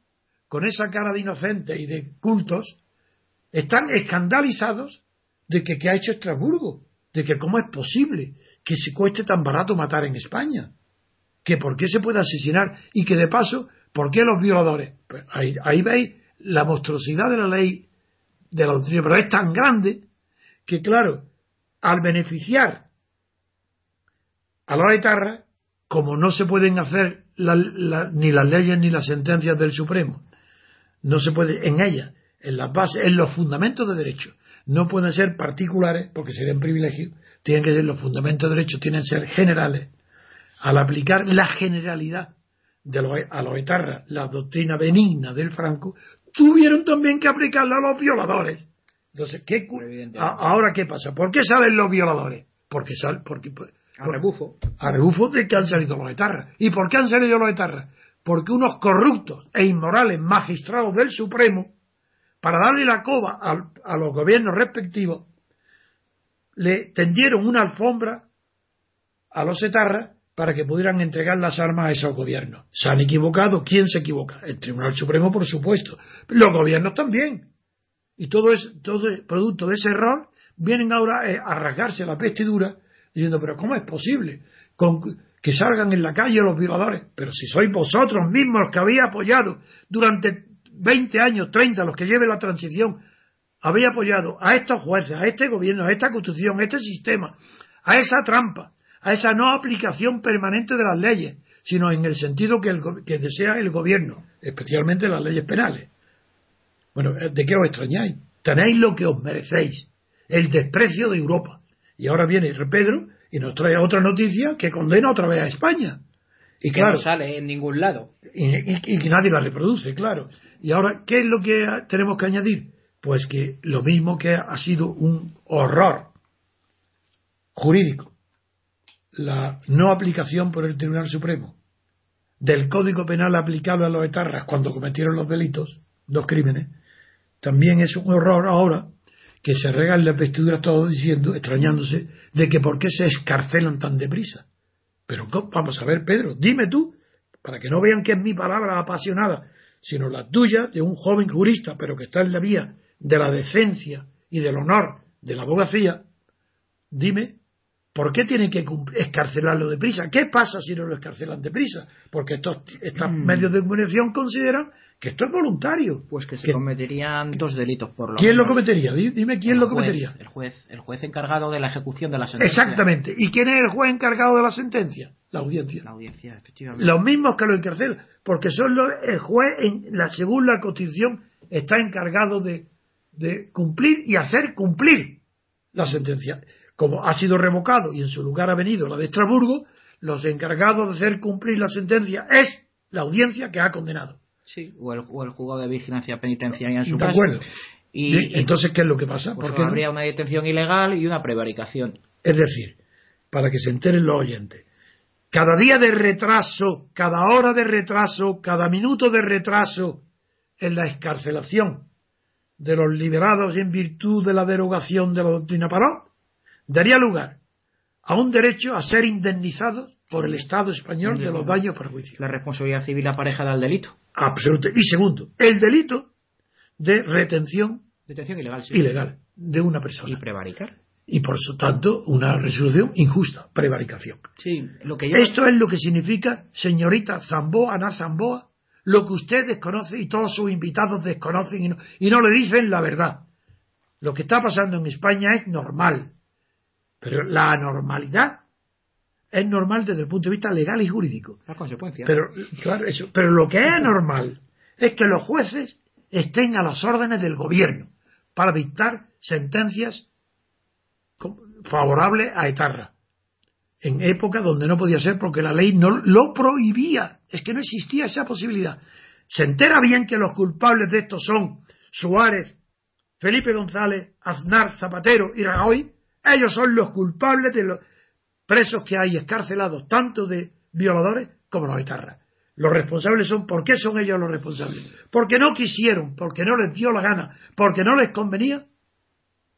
con esa cara de inocente y de cultos, están escandalizados de que qué ha hecho Estrasburgo, de que cómo es posible que se cueste tan barato matar en España, que por qué se puede asesinar y que de paso, ¿por qué los violadores? Pues ahí, ahí veis la monstruosidad de la ley de la doctrina, pero es tan grande que claro, al beneficiar a los etarras, como no se pueden hacer ni las leyes ni las sentencias del Supremo, no se puede en ellas, en las bases, en los fundamentos de derecho, no pueden ser particulares porque serían privilegios, tienen que ser los fundamentos de derecho, tienen que ser generales. Al aplicar la generalidad de los, a los etarras, la doctrina benigna del Franco, tuvieron también que aplicarla a los violadores. Entonces, ¿qué, a- ahora qué pasa? ¿Por qué salen los violadores? Porque sal, porque, A rebufo. a rebufo de que han salido los etarras. ¿Y por qué han salido los etarras? Porque unos corruptos e inmorales magistrados del Supremo, para darle la coba al- a, los gobiernos respectivos, le tendieron una alfombra a los etarras para que pudieran entregar las armas a esos gobiernos. ¿Se han equivocado? ¿Quién se equivoca? El Tribunal Supremo, por supuesto. Los gobiernos también. Y todo es, todo producto de ese error, vienen ahora eh, a rasgarse la vestidura diciendo, pero ¿cómo es posible con, que salgan en la calle los violadores? Pero si sois vosotros mismos los que habéis apoyado durante 20 años, 30, los que lleven la transición, habéis apoyado a estos jueces, a este gobierno, a esta constitución, a este sistema, a esa trampa, a esa no aplicación permanente de las leyes, sino en el sentido que, el go- que desea el gobierno, especialmente las leyes penales. Bueno, ¿de qué os extrañáis? Tenéis lo que os merecéis, el desprecio de Europa. Y ahora viene Pedro y nos trae otra noticia que condena otra vez a España. Y que claro, no sale en ningún lado. y, y- y que nadie la reproduce, claro. Y ahora, ¿qué es lo que tenemos que añadir? Pues que lo mismo que ha sido un horror jurídico, la no aplicación por el Tribunal Supremo del Código Penal aplicable a los etarras cuando cometieron los delitos, dos crímenes, también es un horror ahora que se regan las vestiduras todos diciendo, extrañándose, de que por qué se escarcelan tan deprisa. Pero vamos a ver, Pedro, dime tú, para que no vean que es mi palabra apasionada, sino la tuya de un joven jurista, pero que está en la vía de la decencia y del honor de la abogacía, dime, ¿por qué tienen que escarcelarlo deprisa? ¿Qué pasa si no lo escarcelan deprisa? Porque estos, estos mm. medios de comunicación consideran que esto es voluntario. Pues que se cometerían dos delitos por lo ¿Quién lo cometería? Dime quién lo cometería. El juez, el juez encargado de la ejecución de la sentencia. Exactamente. ¿Y quién es el juez encargado de la sentencia? La audiencia. La audiencia, efectivamente. Los mismos que lo encarcelan, porque son los, el juez, en la, según la Constitución, está encargado de, de cumplir y hacer cumplir la sentencia. Como ha sido revocado y en su lugar ha venido la de Estrasburgo, los encargados de hacer cumplir la sentencia es la audiencia que ha condenado. Sí, o el, o el juzgado de vigilancia penitenciaria en su de acuerdo. Y, entonces, ¿qué es lo que pasa? Pues Porque habría una detención ilegal y una prevaricación. Es decir, para que se enteren los oyentes, cada día de retraso, cada hora de retraso, cada minuto de retraso en la escarcelación de los liberados en virtud de la derogación de la doctrina Paró, daría lugar a un derecho a ser indemnizados por el Estado español de los daños perjuicios. La responsabilidad civil aparejada al delito. Absolutamente. Y segundo, el delito de retención Detención ilegal, ilegal de una persona. Y prevaricar. Y por eso tanto, una resolución injusta, prevaricación. Sí, lo que Esto es lo que significa, señorita Zamboa, Ana Zamboa, lo que usted desconoce y todos sus invitados desconocen y no, y no le dicen la verdad. Lo que está pasando en España es normal. Pero la anormalidad es normal desde el punto de vista legal y jurídico. La consecuencia. Pero, claro, eso. Pero lo que es anormal es que los jueces estén a las órdenes del gobierno para dictar sentencias favorables a Etarra. En época donde no podía ser porque la ley no lo prohibía. Es que no existía esa posibilidad. Se entera bien que los culpables de esto son Suárez, Felipe González, Aznar, Zapatero y Rajoy. Ellos son los culpables de los, presos que hay escarcelados, tanto de violadores como los etarras. Los responsables son, ¿por qué son ellos los responsables? Porque no quisieron, porque no les dio la gana, porque no les convenía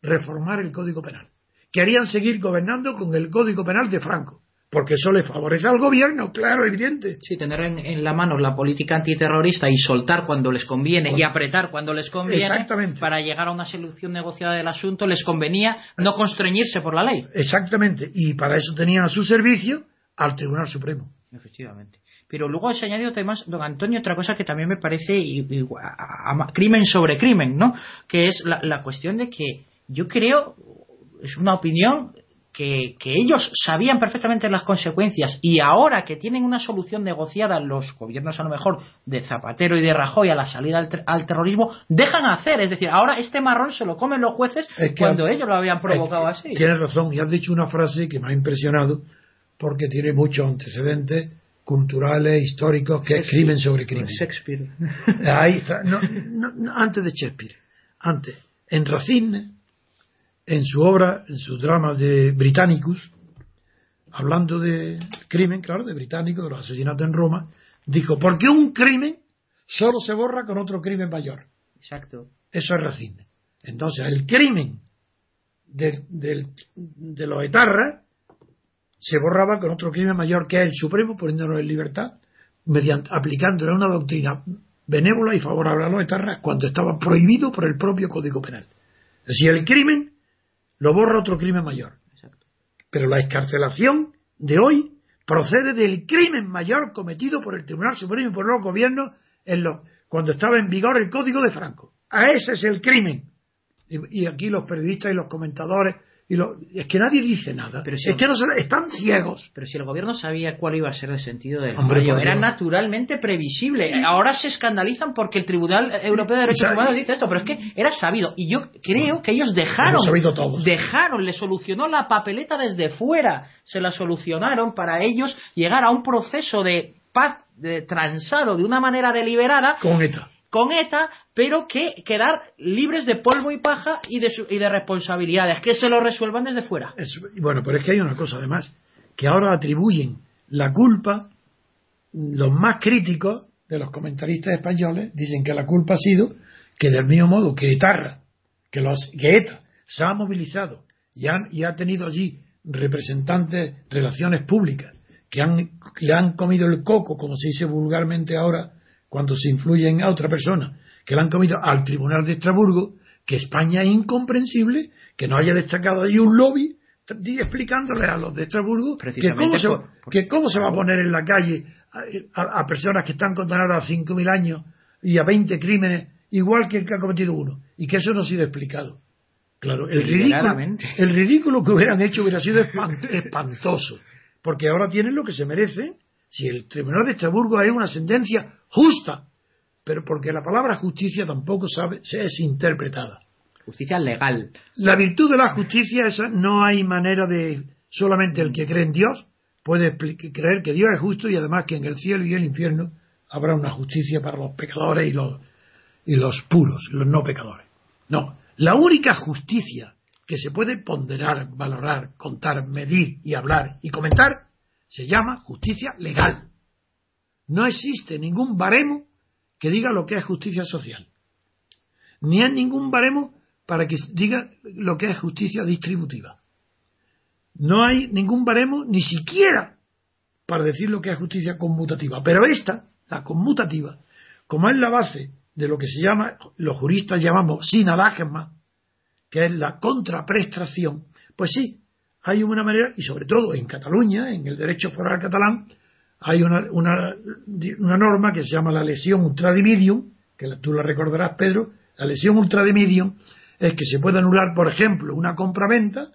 reformar el Código Penal. Querían seguir gobernando con el Código Penal de Franco porque eso le favorece al gobierno, claro, evidente. Sí, tener en, la mano la política antiterrorista y soltar cuando les conviene y apretar cuando les conviene Exactamente. para llegar a una solución negociada del asunto les convenía no constreñirse por la ley. Exactamente, y para eso tenían a su servicio al Tribunal Supremo. Efectivamente. Pero luego se ha añadido además, don Antonio, otra cosa que también me parece crimen sobre crimen, ¿no? Que es la cuestión de que yo creo, es una opinión, que, ellos sabían perfectamente las consecuencias y ahora que tienen una solución negociada los gobiernos a lo mejor de Zapatero y de Rajoy a la salida al, terrorismo, dejan hacer. Es decir, ahora este marrón se lo comen los jueces cuando ellos lo habían provocado así. Tienes razón y has dicho una frase que me ha impresionado porque tiene muchos antecedentes culturales, históricos, que es crimen sobre crimen. Shakespeare. Ahí está. antes de Shakespeare. Antes. En Racine en su obra, en su drama de Britannicus, hablando de crimen, claro, de británico, de los asesinatos en Roma, dijo, porque un crimen solo se borra con otro crimen mayor. Exacto. Eso es Racine. Entonces, el crimen de, de los etarras se borraba con otro crimen mayor que es el Supremo, poniéndolo en libertad, mediante, aplicándole una doctrina benévola y favorable a los etarras cuando estaba prohibido por el propio Código Penal. Es decir, el crimen lo borra otro crimen mayor. Pero la escarcelación de hoy procede del crimen mayor cometido por el Tribunal Supremo y por los gobiernos en lo, cuando estaba en vigor el Código de Franco. A ese es el crimen. y aquí los periodistas y los comentadores y es que nadie dice nada. Pero es que no están ciegos. Pero si el gobierno sabía cuál iba a ser el sentido del fallo, era naturalmente previsible. Ahora se escandalizan porque el Tribunal Europeo de Derechos Humanos dice esto, pero es que era sabido. Y yo creo que ellos dejaron, dejaron, le solucionó la papeleta desde fuera, se la solucionaron para ellos llegar a un proceso de paz de transado de una manera deliberada con ETA con ETA, pero que quedar libres de polvo y paja y de, y de responsabilidades, que se lo resuelvan desde fuera. bueno, pero es que hay una cosa además, que ahora atribuyen la culpa, los más críticos de los comentaristas españoles, dicen que la culpa ha sido que del mismo modo que Etarra, que, los, que ETA se ha movilizado y, y ha tenido allí representantes, relaciones públicas, que han, le han comido el coco, como se dice vulgarmente ahora, cuando se influyen a otra persona, que le han comido al Tribunal de Estrasburgo, que España es incomprensible que no haya destacado allí un lobby explicándole a los de Estrasburgo que cómo, se, que cómo se va a poner en la calle a, personas que están condenadas a 5.000 años y a 20 crímenes, igual que el que ha cometido uno, y que eso no ha sido explicado. Claro, el ridículo, el ridículo que hubieran hecho hubiera sido espantoso, porque ahora tienen lo que se merece si el Tribunal de Estrasburgo hay una sentencia justa, pero porque la palabra justicia tampoco sabe, es interpretada. Justicia legal. La virtud de la justicia esa no hay manera de solamente el que cree en Dios puede creer que Dios es justo y además que en el cielo y el infierno habrá una justicia para los pecadores y los, y los puros, los no pecadores. No, la única justicia que se puede ponderar, valorar, contar, medir y hablar y comentar se llama justicia legal. No existe ningún baremo que diga lo que es justicia social. Ni hay ningún baremo para que diga lo que es justicia distributiva. No hay ningún baremo ni siquiera para decir lo que es justicia conmutativa. Pero esta, la conmutativa, como es la base de lo que se llama, los juristas llamamos sinalagma, que es la contraprestación, pues sí, hay una manera, y sobre todo en Cataluña, en el derecho foral catalán, hay una, una, una norma que se llama la lesión ultradimidium, que tú la recordarás, Pedro, la lesión ultradimidium es que se puede anular, por ejemplo, una compraventa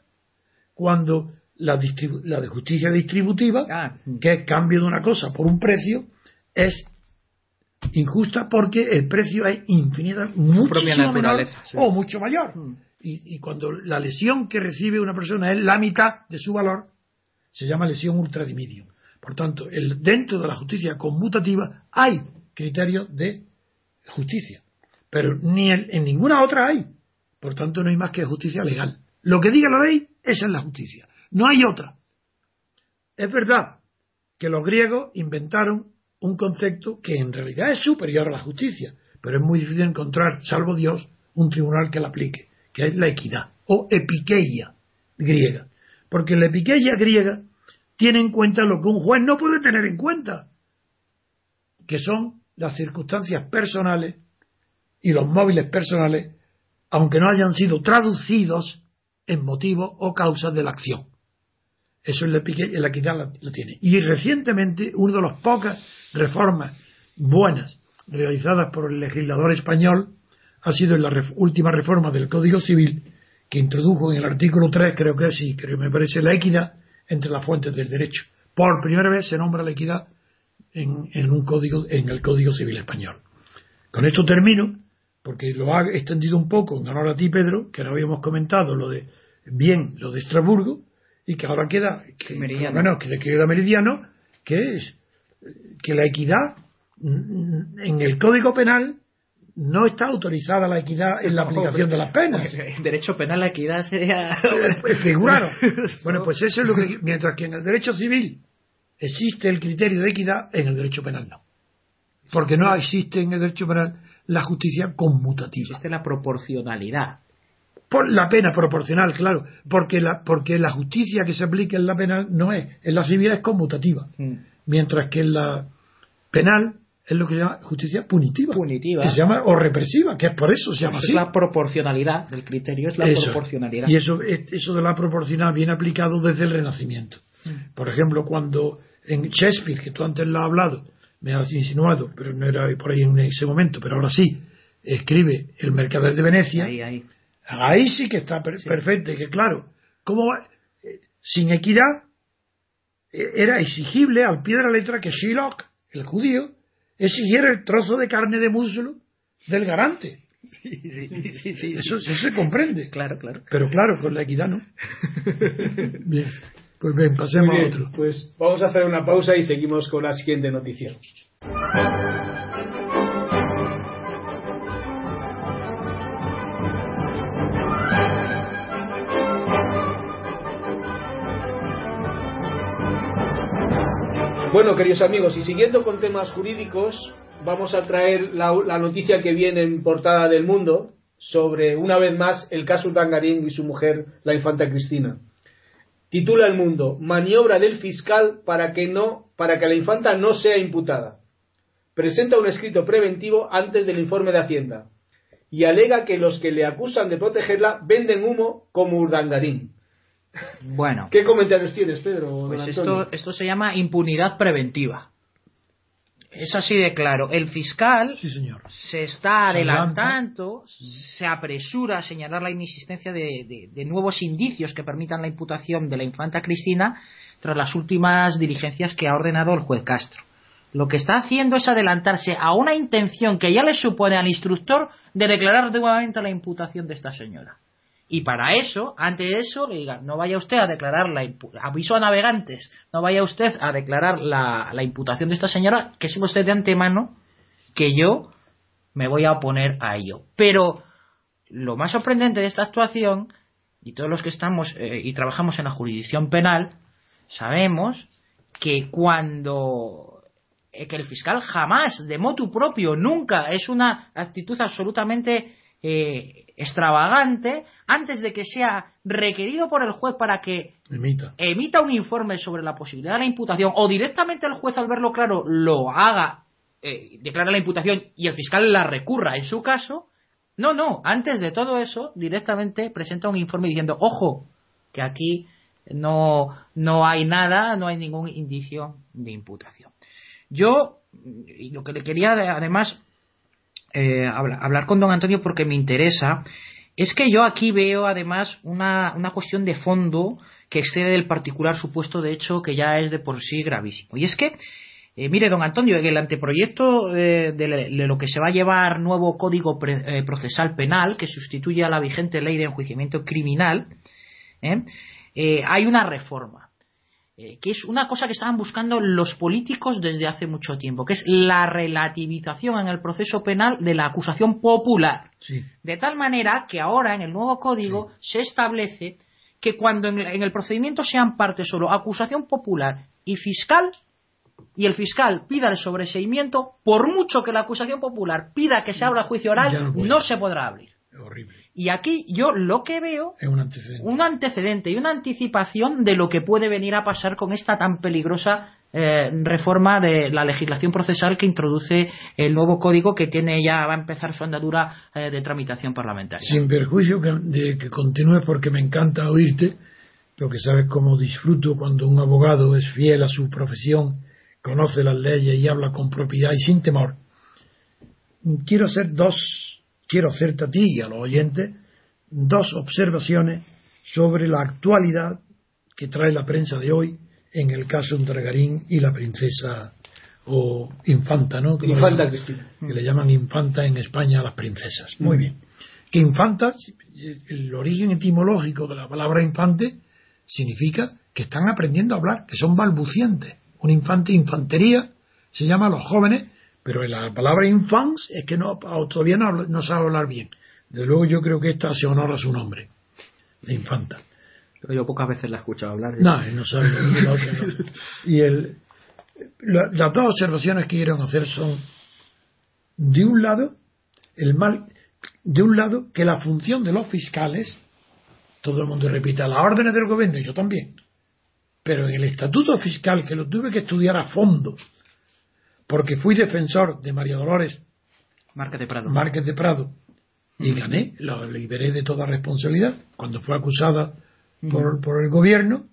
cuando la, la de justicia distributiva, ah, que es cambio de una cosa por un precio, es injusta porque el precio es infinita, mucho menor o mucho mayor. Mm. Y, cuando la lesión que recibe una persona es la mitad de su valor, se llama lesión ultradimidium. Por tanto, el, dentro de la justicia conmutativa hay criterios de justicia, pero ni en ninguna otra hay. Por tanto, no hay más que justicia legal. Lo que diga la ley, esa es la justicia. No hay otra. Es verdad que los griegos inventaron un concepto que en realidad es superior a la justicia, pero es muy difícil encontrar, salvo Dios, un tribunal que la aplique, que es la equidad o epiqueia griega. Porque la epiqueia griega tiene en cuenta lo que un juez no puede tener en cuenta, que son las circunstancias personales y los móviles personales aunque no hayan sido traducidos en motivo o causa de la acción. Eso es la, equidad la, tiene. Y recientemente, una de las pocas reformas buenas realizadas por el legislador español ha sido en la última reforma del Código Civil que introdujo en el artículo 3, creo que sí, creo que me parece, la equidad entre las fuentes del derecho. Por primera vez se nombra la equidad en, en un código, en el Código Civil español. Con esto termino porque lo ha extendido un poco en honor a ti, Pedro, que no habíamos comentado lo de bien lo de Estrasburgo y que ahora queda que, meridiano. que queda meridiano, que es que la equidad en el Código Penal no está autorizada la equidad en la aplicación de las penas. En derecho penal la equidad sería figurado. (laughs) bueno, pues eso es lo que mientras que en el derecho civil existe el criterio de equidad, en el derecho penal no. Porque no existe en el derecho penal la justicia conmutativa. Existe la proporcionalidad. Por la pena proporcional, claro, porque la, porque la justicia que se aplica en la penal no es, en la civil es conmutativa, mm. mientras que en la penal es lo que se llama justicia punitiva, punitiva. que se llama o represiva, que es por eso se llama así. Es la proporcionalidad del criterio, es la proporcionalidad. Y eso, eso de la proporcionalidad viene aplicado desde el Renacimiento. Mm. Por ejemplo, cuando en Shakespeare, que tú antes lo has hablado, me ha insinuado, pero no era por ahí en ese momento, pero ahora sí, escribe El Mercader de Venecia. Ahí, sí que está perfecto, y que claro, como eh, sin equidad eh, era exigible al pie de la letra que Shylock, el judío, exigiera el trozo de carne de muslo del garante. eso, se comprende. Claro, claro. Pero claro, con la equidad no. (laughs) Bien. Pues bien, pasemos a otro. Pues vamos a hacer una pausa y seguimos con la siguiente noticia. Bueno, queridos amigos, y siguiendo con temas jurídicos, vamos a traer la, noticia que viene en portada del mundo sobre, una vez más, el caso Dangarín y su mujer, la infanta Cristina. Titula El Mundo, maniobra del fiscal para que, no, para que la infanta no sea imputada. Presenta un escrito preventivo antes del informe de Hacienda y alega que los que le acusan de protegerla venden humo como Urdangarín. Bueno, ¿Qué comentarios tienes, Pedro? pues esto, esto se llama impunidad preventiva. Es así de claro. El fiscal Sí, señor. se está Se adelantando, se apresura a señalar la inexistencia de, de- de nuevos indicios que permitan la imputación de la infanta Cristina tras las últimas diligencias que ha ordenado el juez Castro. Lo que está haciendo es adelantarse a una intención que ya le supone al instructor de declarar nuevamente la imputación de esta señora. Y para eso, antes de eso, le diga, no vaya usted a declarar la aviso a navegantes, no vaya usted a declarar la, la imputación de esta señora, que sepa usted de antemano que yo me voy a oponer a ello. Pero lo más sorprendente de esta actuación, y todos los que estamos eh, y trabajamos en la jurisdicción penal, sabemos que cuando eh, que el fiscal jamás, de motu propio, nunca es una actitud absolutamente eh, extravagante, antes de que sea requerido por el juez para que Emita. emita un informe sobre la posibilidad de la imputación o directamente el juez al verlo claro lo haga, eh, declara la imputación y el fiscal la recurra en su caso, no, no, antes de todo eso directamente presenta un informe diciendo, ojo, que aquí no, no hay nada, no hay ningún indicio de imputación. Yo, y lo que le quería además eh, habla- hablar con don Antonio porque me interesa, es que yo aquí veo además una, una cuestión de fondo que excede del particular supuesto de hecho que ya es de por sí gravísimo. Y es que, eh, mire, don Antonio, en el anteproyecto eh, de, lo que se va a llevar nuevo Código Pre- eh, Procesal Penal, que sustituye a la vigente ley de enjuiciamiento criminal. Eh, hay una reforma eh, que es una cosa que estaban buscando los políticos desde hace mucho tiempo, que es la relativización en el proceso penal de la acusación popular. Sí. De tal manera que ahora en el nuevo código se establece que cuando en el, en el procedimiento sean parte solo acusación popular y fiscal, y el fiscal pida el sobreseimiento, por mucho que la acusación popular pida que se abra juicio oral, no se podrá abrir. Horrible. Y aquí yo lo que veo Es un antecedente. un antecedente y una anticipación de lo que puede venir a pasar con esta tan peligrosa eh, reforma de la legislación procesal que introduce el nuevo código que tiene ya va a empezar su andadura eh, de tramitación parlamentaria. Sin perjuicio que- de que continúes porque me encanta oírte, pero que sabes cómo disfruto cuando un abogado es fiel a su profesión, conoce las leyes y habla con propiedad y sin temor. Quiero hacer dos, quiero hacerte a ti y a los oyentes dos observaciones sobre la actualidad que trae la prensa de hoy en el caso Untergarín y la princesa o infanta, ¿no? Le Infanta llaman- Cristina. que le llaman infanta en España a las princesas. Muy bien. Que infanta, el origen etimológico de la palabra infante significa que están aprendiendo a hablar, que son balbucientes. Un infante, infantería, se llama a los jóvenes, pero la palabra infants es que no, todavía no, no sabe hablar bien. Desde luego yo creo que esta se honora su nombre, de infanta. Pero yo pocas veces la he escuchado hablar. No, él no sabe. y la otra no. Y el, la- las dos observaciones que quiero hacer son, de un lado, el mal, de un lado, que la función de los fiscales, todo el mundo repite, a las órdenes del gobierno, y yo también, pero en el estatuto fiscal, que lo tuve que estudiar a fondo, porque fui defensor de María Dolores Marca de Prado. Márquez de Prado y gané, lo liberé de toda responsabilidad cuando fue acusada por, por el gobierno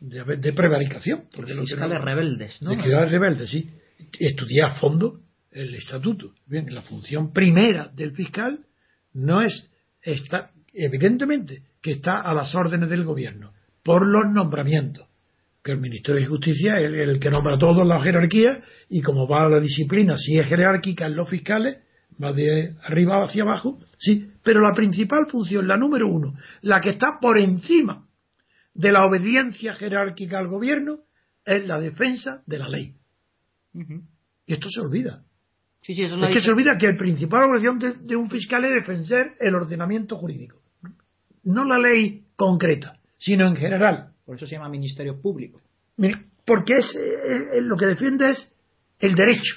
de, de prevaricación. Porque Fiscales no- rebeldes, ¿no? de ciudades rebeldes, sí. Estudié a fondo el estatuto. Bien, la función primera del fiscal no es, está, evidentemente, que está a las órdenes del gobierno, por los nombramientos. Que el Ministerio de Justicia es el, el que nombra todos la jerarquía y como va la disciplina, si es jerárquica en los fiscales, va de arriba hacia abajo, sí. Pero la principal función, la número uno, la que está por encima de la obediencia jerárquica al gobierno, es la defensa de la ley. Y esto se olvida. Sí, sí, eso lo Es que se olvida que la principal obligación de, de un fiscal es defender el ordenamiento jurídico. No la ley concreta, sino en general. Por eso se llama Ministerio Público. Porque es, eh, eh, lo que defiende es el derecho.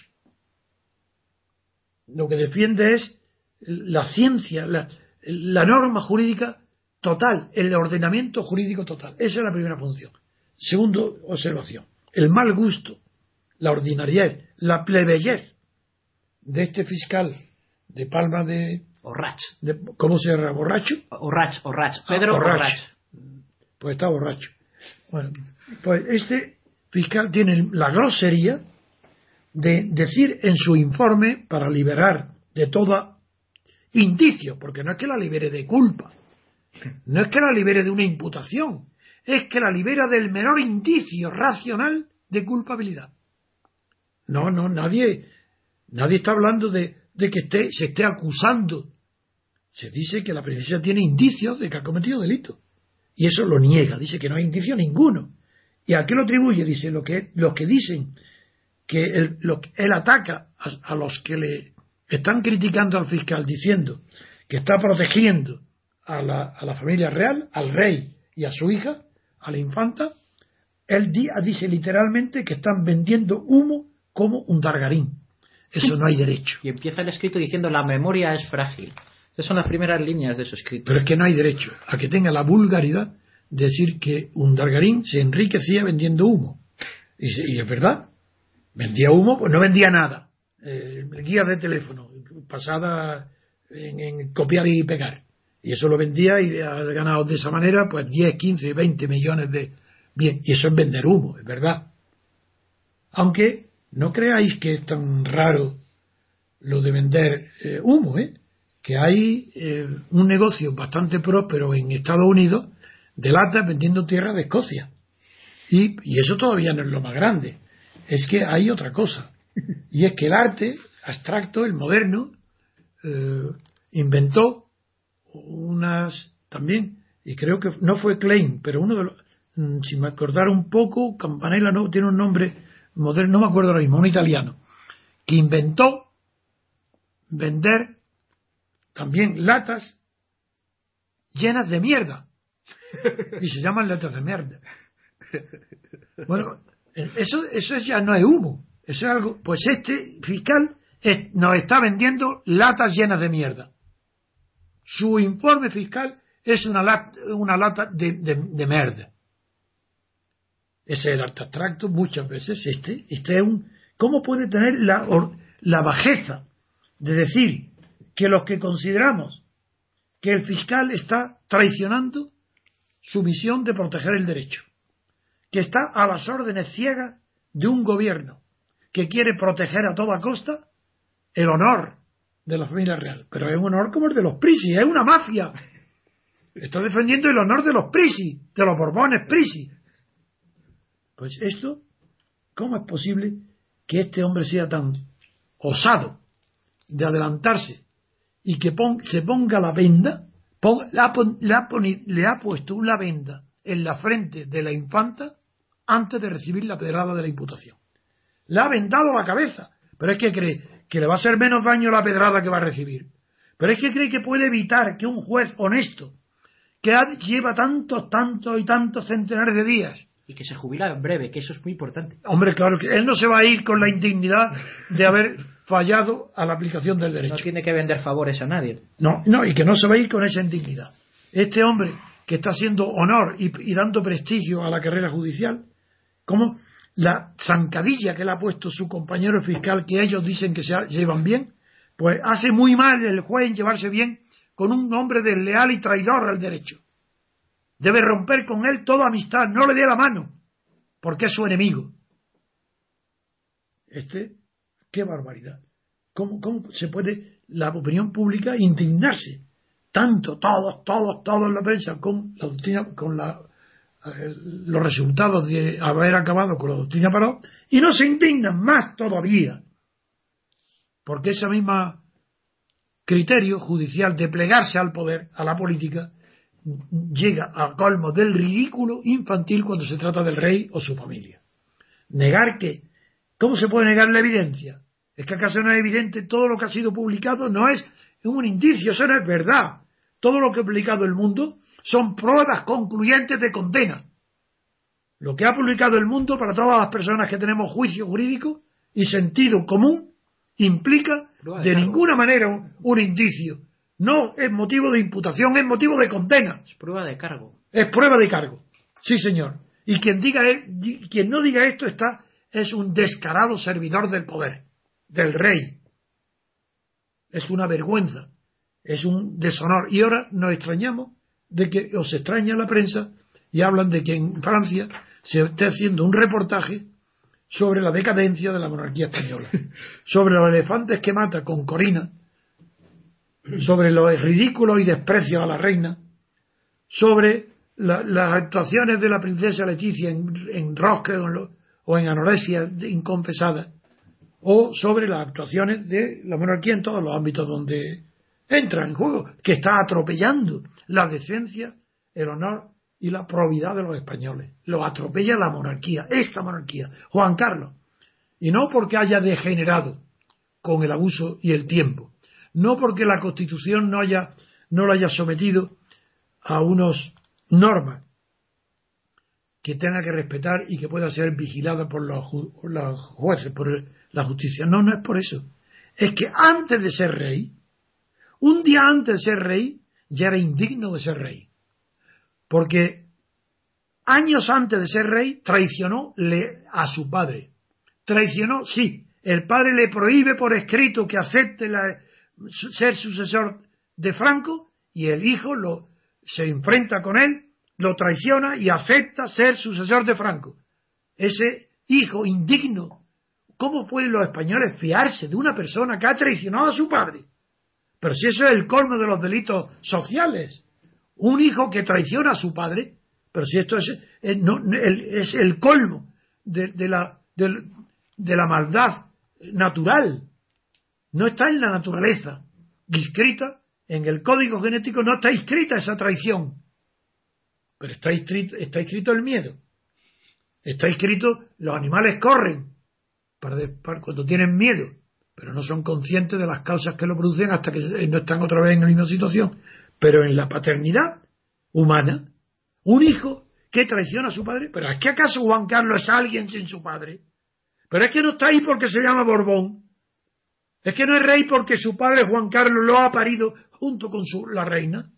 lo que defiende es la ciencia, la, la norma jurídica total, el ordenamiento jurídico total. Esa es la primera función. Segundo, observación. El mal gusto, la ordinariedad, la plebeyez de este fiscal de Palma de... Orrach. de- ¿Cómo se llama? ¿Borracho? Orrach, Orrach. Ah, Pedro borracho. Orrach. Pues está borracho. Bueno, pues este fiscal tiene la grosería de decir en su informe para liberar de toda indicio, porque no es que la libere de culpa, no es que la libere de una imputación, es que la libera del menor indicio racional de culpabilidad. No, no, nadie, nadie está hablando de, que esté, se esté acusando. Se dice que la presidencia tiene indicios de que ha cometido delito. Y eso lo niega, dice que no hay indicio ninguno. ¿Y a qué lo atribuye? Dice lo que, los que dicen que él, lo él ataca a, a los que le están criticando al fiscal diciendo que está protegiendo a la, a la familia real, al rey y a su hija, a la infanta, él di- dice literalmente que están vendiendo humo como un dargarín. Eso no hay derecho. Y empieza el escrito diciendo la memoria es frágil. Esas son las primeras líneas de su escrito. Pero es que no hay derecho a que tenga la vulgaridad de decir que un dargarín se enriquecía vendiendo humo. Y, es verdad. Vendía humo, pues no vendía nada. Eh, guías de teléfono, pasada en, en copiar y pegar. Y eso lo vendía y ha ganado de esa manera pues 10, 15, 20 millones de... Bien, y eso es vender humo, es verdad. Aunque no creáis que es tan raro lo de vender eh, humo, ¿eh? Que hay eh, un negocio bastante próspero en Estados Unidos de latas vendiendo tierra de Escocia. Y, y eso todavía no es lo más grande. Es que hay otra cosa. Y es que el arte abstracto, el moderno, eh, inventó unas también, y creo que no fue Klein, pero uno de los, mm, si me acordara un poco, Campanella no tiene un nombre moderno, no me acuerdo ahora mismo, un italiano, que inventó vender también latas llenas de mierda. (laughs) Y se llaman latas de mierda. Bueno, eso, eso ya no es humo. Eso es algo. Pues este fiscal es- nos está vendiendo latas llenas de mierda. Su informe fiscal es una lata, una lata de, de, de mierda. Ese es el arte abstracto, muchas veces este, este es un. ¿Cómo puede tener la, la bajeza de decir que los que consideramos que el fiscal está traicionando su misión de proteger el derecho, que está a las órdenes ciegas de un gobierno que quiere proteger a toda costa el honor de la familia real, pero es un honor como el de los Prisi, es una mafia. Está defendiendo el honor de los Prisi, de los Borbones Prisi. Pues esto, ¿cómo es posible que este hombre sea tan osado de adelantarse y que pon- se ponga la venda, pon- le, ha puesto una venda en la frente de la infanta antes de recibir la pedrada de la imputación. Le ha vendado la cabeza, pero es que cree que le va a hacer menos daño la pedrada que va a recibir. Pero es que cree que puede evitar que un juez honesto, que lleva tantos, tantos y tantos centenares de días, Y que se jubila en breve, que eso es muy importante. hombre, claro que él no se va a ir con la indignidad de haber fallado a la aplicación del No derecho. tiene que vender favores a nadie. No, no, y que no se va a ir con esa indignidad. Este hombre que está haciendo honor y, y dando prestigio a la carrera judicial, como la zancadilla que le ha puesto su compañero fiscal, que ellos dicen que se llevan bien, pues hace muy mal el juez en llevarse bien con un hombre desleal y traidor al derecho. Debe romper con él toda amistad, no le dé la mano, porque es su enemigo. Este, qué barbaridad. ¿Cómo, se puede la opinión pública indignarse? Tanto, todos, todos, todos en la prensa con la doctrina, con la, eh, los resultados de haber acabado con la doctrina Paró y no se indignan más todavía. Porque ese mismo criterio judicial de plegarse al poder, a la política, llega al colmo del ridículo infantil cuando se trata del rey o su familia. Negar que, ¿cómo se puede negar la evidencia? ¿Es que acaso no es evidente todo lo que ha sido publicado? No es un indicio, eso no es verdad. Todo lo que ha publicado el mundo son pruebas concluyentes de condena. Lo que ha publicado el mundo para todas las personas que tenemos juicio jurídico y sentido común implica de ninguna manera un, un indicio. No es motivo de imputación, es motivo de condena. Es prueba de cargo. Es prueba de cargo. Sí, señor. Y quien diga e- quien no diga esto está es un descarado servidor del poder, del rey. Es una vergüenza, es un deshonor. Y ahora nos extrañamos de que os extraña la prensa y hablan de que en Francia se esté haciendo un reportaje sobre la decadencia de la monarquía española, (laughs) sobre los elefantes que mata con Corina, sobre los ridículos y desprecios a la reina, sobre la- las actuaciones de la princesa Leticia en, en Rosque o en, lo- o anorexia inconfesada, o sobre las actuaciones de la monarquía en todos los ámbitos donde entra en juego, que está atropellando la decencia, el honor y la probidad de los españoles. Lo atropella la monarquía, esta monarquía, Juan Carlos. Y no porque haya degenerado con el abuso y el tiempo, no porque la Constitución no haya no lo haya sometido a unos normas que tenga que respetar y que pueda ser vigilada por los, los jueces, por la justicia. No, no es por eso. Es que antes de ser rey, un día antes de ser rey, ya era indigno de ser rey. Porque años antes de ser rey, traicionó a su padre. Traicionó, sí. El padre le prohíbe por escrito que acepte la- ser sucesor de Franco y el hijo lo, se enfrenta con él, lo traiciona y acepta ser sucesor de Franco. Ese hijo indigno, ¿cómo pueden los españoles fiarse de una persona que ha traicionado a su padre? Pero si eso es el colmo de los delitos sociales, un hijo que traiciona a su padre, pero si esto es, es, no- el, es el colmo de, la, de la maldad natural, no está en la naturaleza, inscrita en el código genético, no está inscrita esa traición, pero está escrito, está escrito el miedo, está escrito los animales corren para cuando tienen miedo, pero no son conscientes de las causas que lo producen hasta que no están otra vez en la misma situación. Pero en la paternidad humana, un hijo que traiciona a su padre, pero es que acaso Juan Carlos es alguien sin su padre, pero es que no está ahí porque se llama Borbón, es que no es rey porque su padre Juan Carlos lo ha parido junto con su, la reina,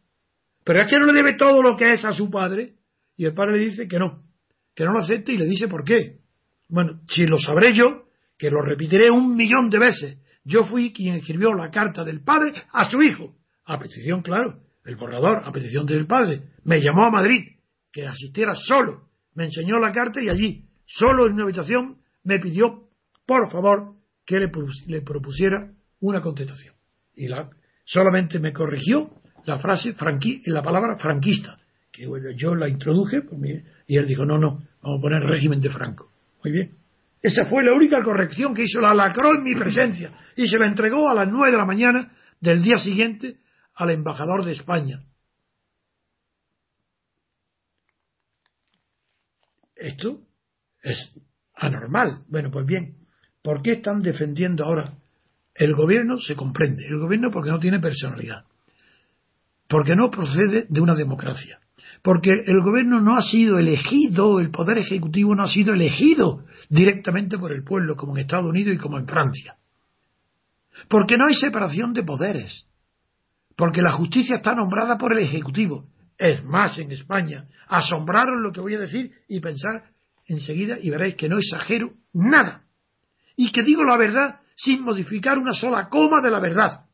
pero es que no le debe todo lo que es a su padre, y el padre le dice que no, que no lo acepte y le dice por qué. Bueno, si lo sabré yo, que lo repetiré un millón de veces, yo fui quien escribió la carta del padre a su hijo, a petición, claro, el borrador, a petición del padre, me llamó a Madrid, que asistiera solo, me enseñó la carta y allí, solo en una habitación, me pidió, por favor, que le, propus- le propusiera una contestación. Y la, solamente me corrigió la frase franqui, la palabra franquista, que bueno, yo la introduje y él dijo, no, no, vamos a poner régimen de Franco. Muy bien. Esa fue la única corrección que hizo, la lacró en mi presencia y se la entregó a las nueve de la mañana del día siguiente al embajador de España. Esto es anormal. Bueno, pues bien, ¿por qué están defendiendo ahora? El gobierno se comprende, el gobierno porque no tiene personalidad, porque no procede de una democracia, porque el gobierno no ha sido elegido, el poder ejecutivo no ha sido elegido directamente por el pueblo, como en Estados Unidos y como en Francia, porque no hay separación de poderes, porque la justicia está nombrada por el ejecutivo. Es más, en España, asombraros lo que voy a decir y pensar enseguida y veréis que no exagero nada, y que digo la verdad sin modificar una sola coma de la verdad.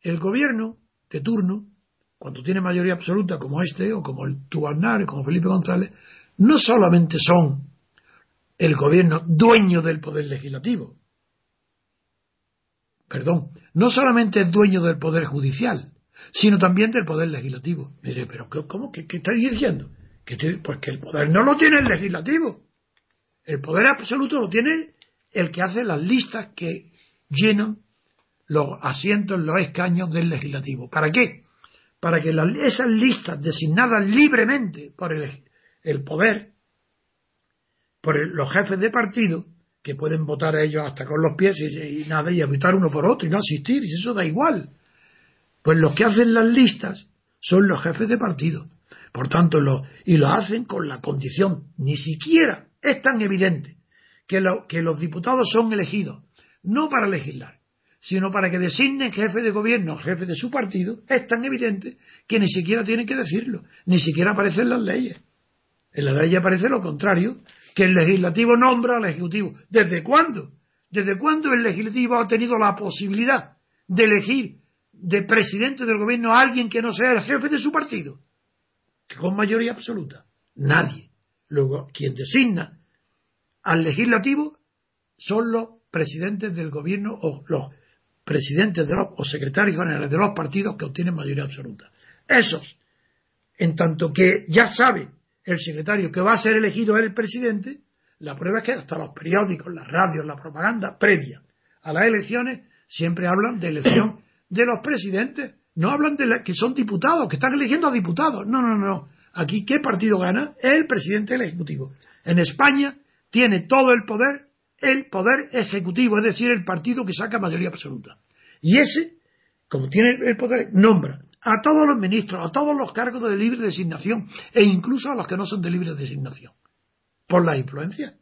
El gobierno de turno, cuando tiene mayoría absoluta como este, o como el Tubarnar, como Felipe González, no solamente son el gobierno dueño del poder legislativo, perdón, no solamente es dueño del poder judicial, sino también del poder legislativo. Mire, pero ¿qué- ¿cómo? ¿Qué, qué estáis diciendo? Pues que el poder no lo tiene el legislativo. El poder absoluto lo tiene el que hace las listas que llenan los asientos, los escaños del legislativo. ¿Para qué? Para que esas listas designadas libremente por el, poder, por los jefes de partido, que pueden votar a ellos hasta con los pies y, y nada, y votar uno por otro y no asistir, y eso da igual. Pues los que hacen las listas son los jefes de partido. Por tanto, y lo hacen con la condición, ni siquiera es tan evidente que, lo- que los diputados son elegidos no para legislar, sino para que designen jefe de gobierno jefe de su partido, es tan evidente que ni siquiera tienen que decirlo, ni siquiera aparecen las leyes. En la ley aparece lo contrario, que el legislativo nombra al ejecutivo. ¿Desde cuándo? ¿Desde cuándo el legislativo ha tenido la posibilidad de elegir de presidente del gobierno a alguien que no sea el jefe de su partido? Con mayoría absoluta. Nadie. Luego, quien designa al legislativo son los presidentes del gobierno o los presidentes de los, o secretarios generales de los partidos que obtienen mayoría absoluta. Esos, en tanto que ya sabe el secretario que va a ser elegido el presidente, la prueba es que hasta los periódicos, las radios, la propaganda previa a las elecciones siempre hablan de elección (coughs) de los presidentes, no hablan de que son diputados, que están eligiendo a diputados. No, no, no. Aquí, ¿qué partido gana? El presidente del Ejecutivo. En España tiene todo el poder el poder ejecutivo, es decir, el partido que saca mayoría absoluta. Y ese, como tiene el poder, nombra a todos los ministros, a todos los cargos de libre designación e incluso a los que no son de libre designación, por la influencia.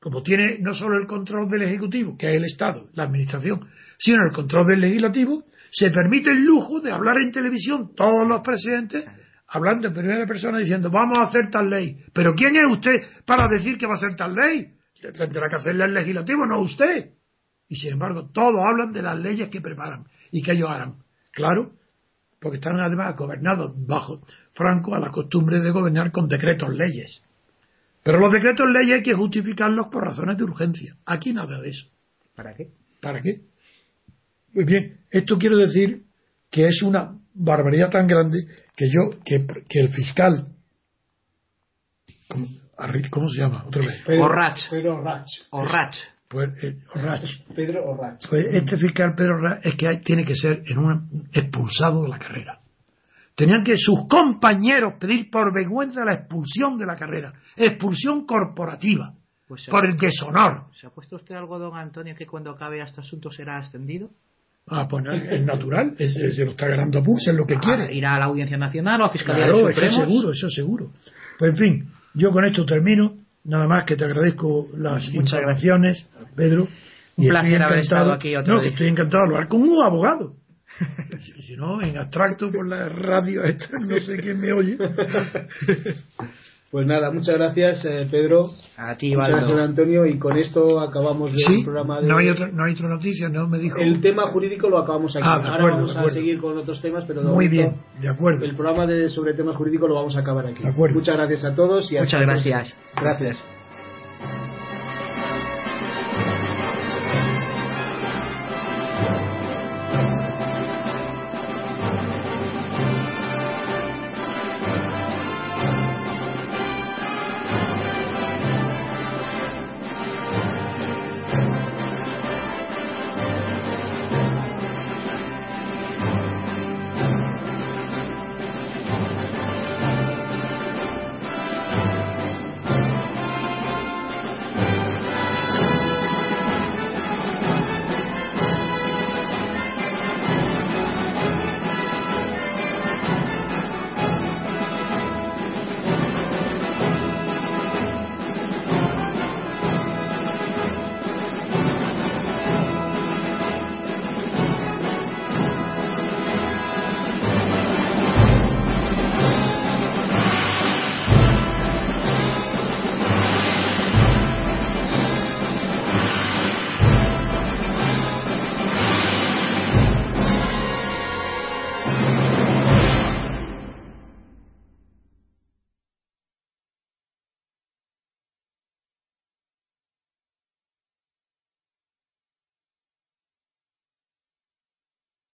Como tiene no solo el control del Ejecutivo, que es el Estado, la Administración, sino el control del Legislativo, se permite el lujo de hablar en televisión todos los presidentes hablando en primera persona diciendo vamos a hacer tal ley. Pero ¿quién es usted para decir que va a hacer tal ley? Tendrá que hacerle el legislativo, no usted. Y sin embargo, todos hablan de las leyes que preparan y que ellos harán. Claro, porque están además gobernados bajo Franco a la costumbre de gobernar con decretos leyes. Pero los decretos leyes hay que justificarlos por razones de urgencia. Aquí nada de eso. ¿Para qué? ¿Para qué? Muy bien, esto quiero decir que es una barbaridad tan grande que yo, que, que el fiscal, ¿cómo, ¿cómo, se llama? Otra vez. Pedro, Orrach. Pedro Orrach. Orrach. Pues, eh, Orrach. Pedro Orrach. Pues este fiscal Pedro Orrach es que hay, tiene que ser en un expulsado de la carrera. Tenían que sus compañeros pedir por vergüenza la expulsión de la carrera. Expulsión corporativa. Pues por el deshonor. ¿Se ha puesto usted algo, don Antonio, que cuando acabe este asunto será ascendido? Ah, pues es natural, es, se lo está ganando a Pulse, es lo que quiere. Ah, irá a la Audiencia Nacional o a Fiscalía claro, de eso seguro, eso seguro. Pues en fin, yo con esto termino. Nada más que te agradezco las Muchas intervenciones, Pedro. Un placer haber estado aquí otra no, estoy encantado de hablar con un abogado. (laughs) si, si no, en abstracto por la radio, esta, no sé quién me oye. (laughs) Pues nada, muchas gracias eh, Pedro. A ti, Muchas Valdo. gracias Antonio y con esto acabamos el Sí, programa de... no hay, otra, no hay otra noticia, no me dijo. El tema jurídico lo acabamos aquí. Ah, de Ahora acuerdo, vamos a acuerdo. seguir con otros temas, pero de Muy momento bien, de acuerdo. El programa de sobre temas jurídicos lo vamos a acabar aquí. De acuerdo. Muchas gracias a todos y Muchas hasta gracias. Gracias.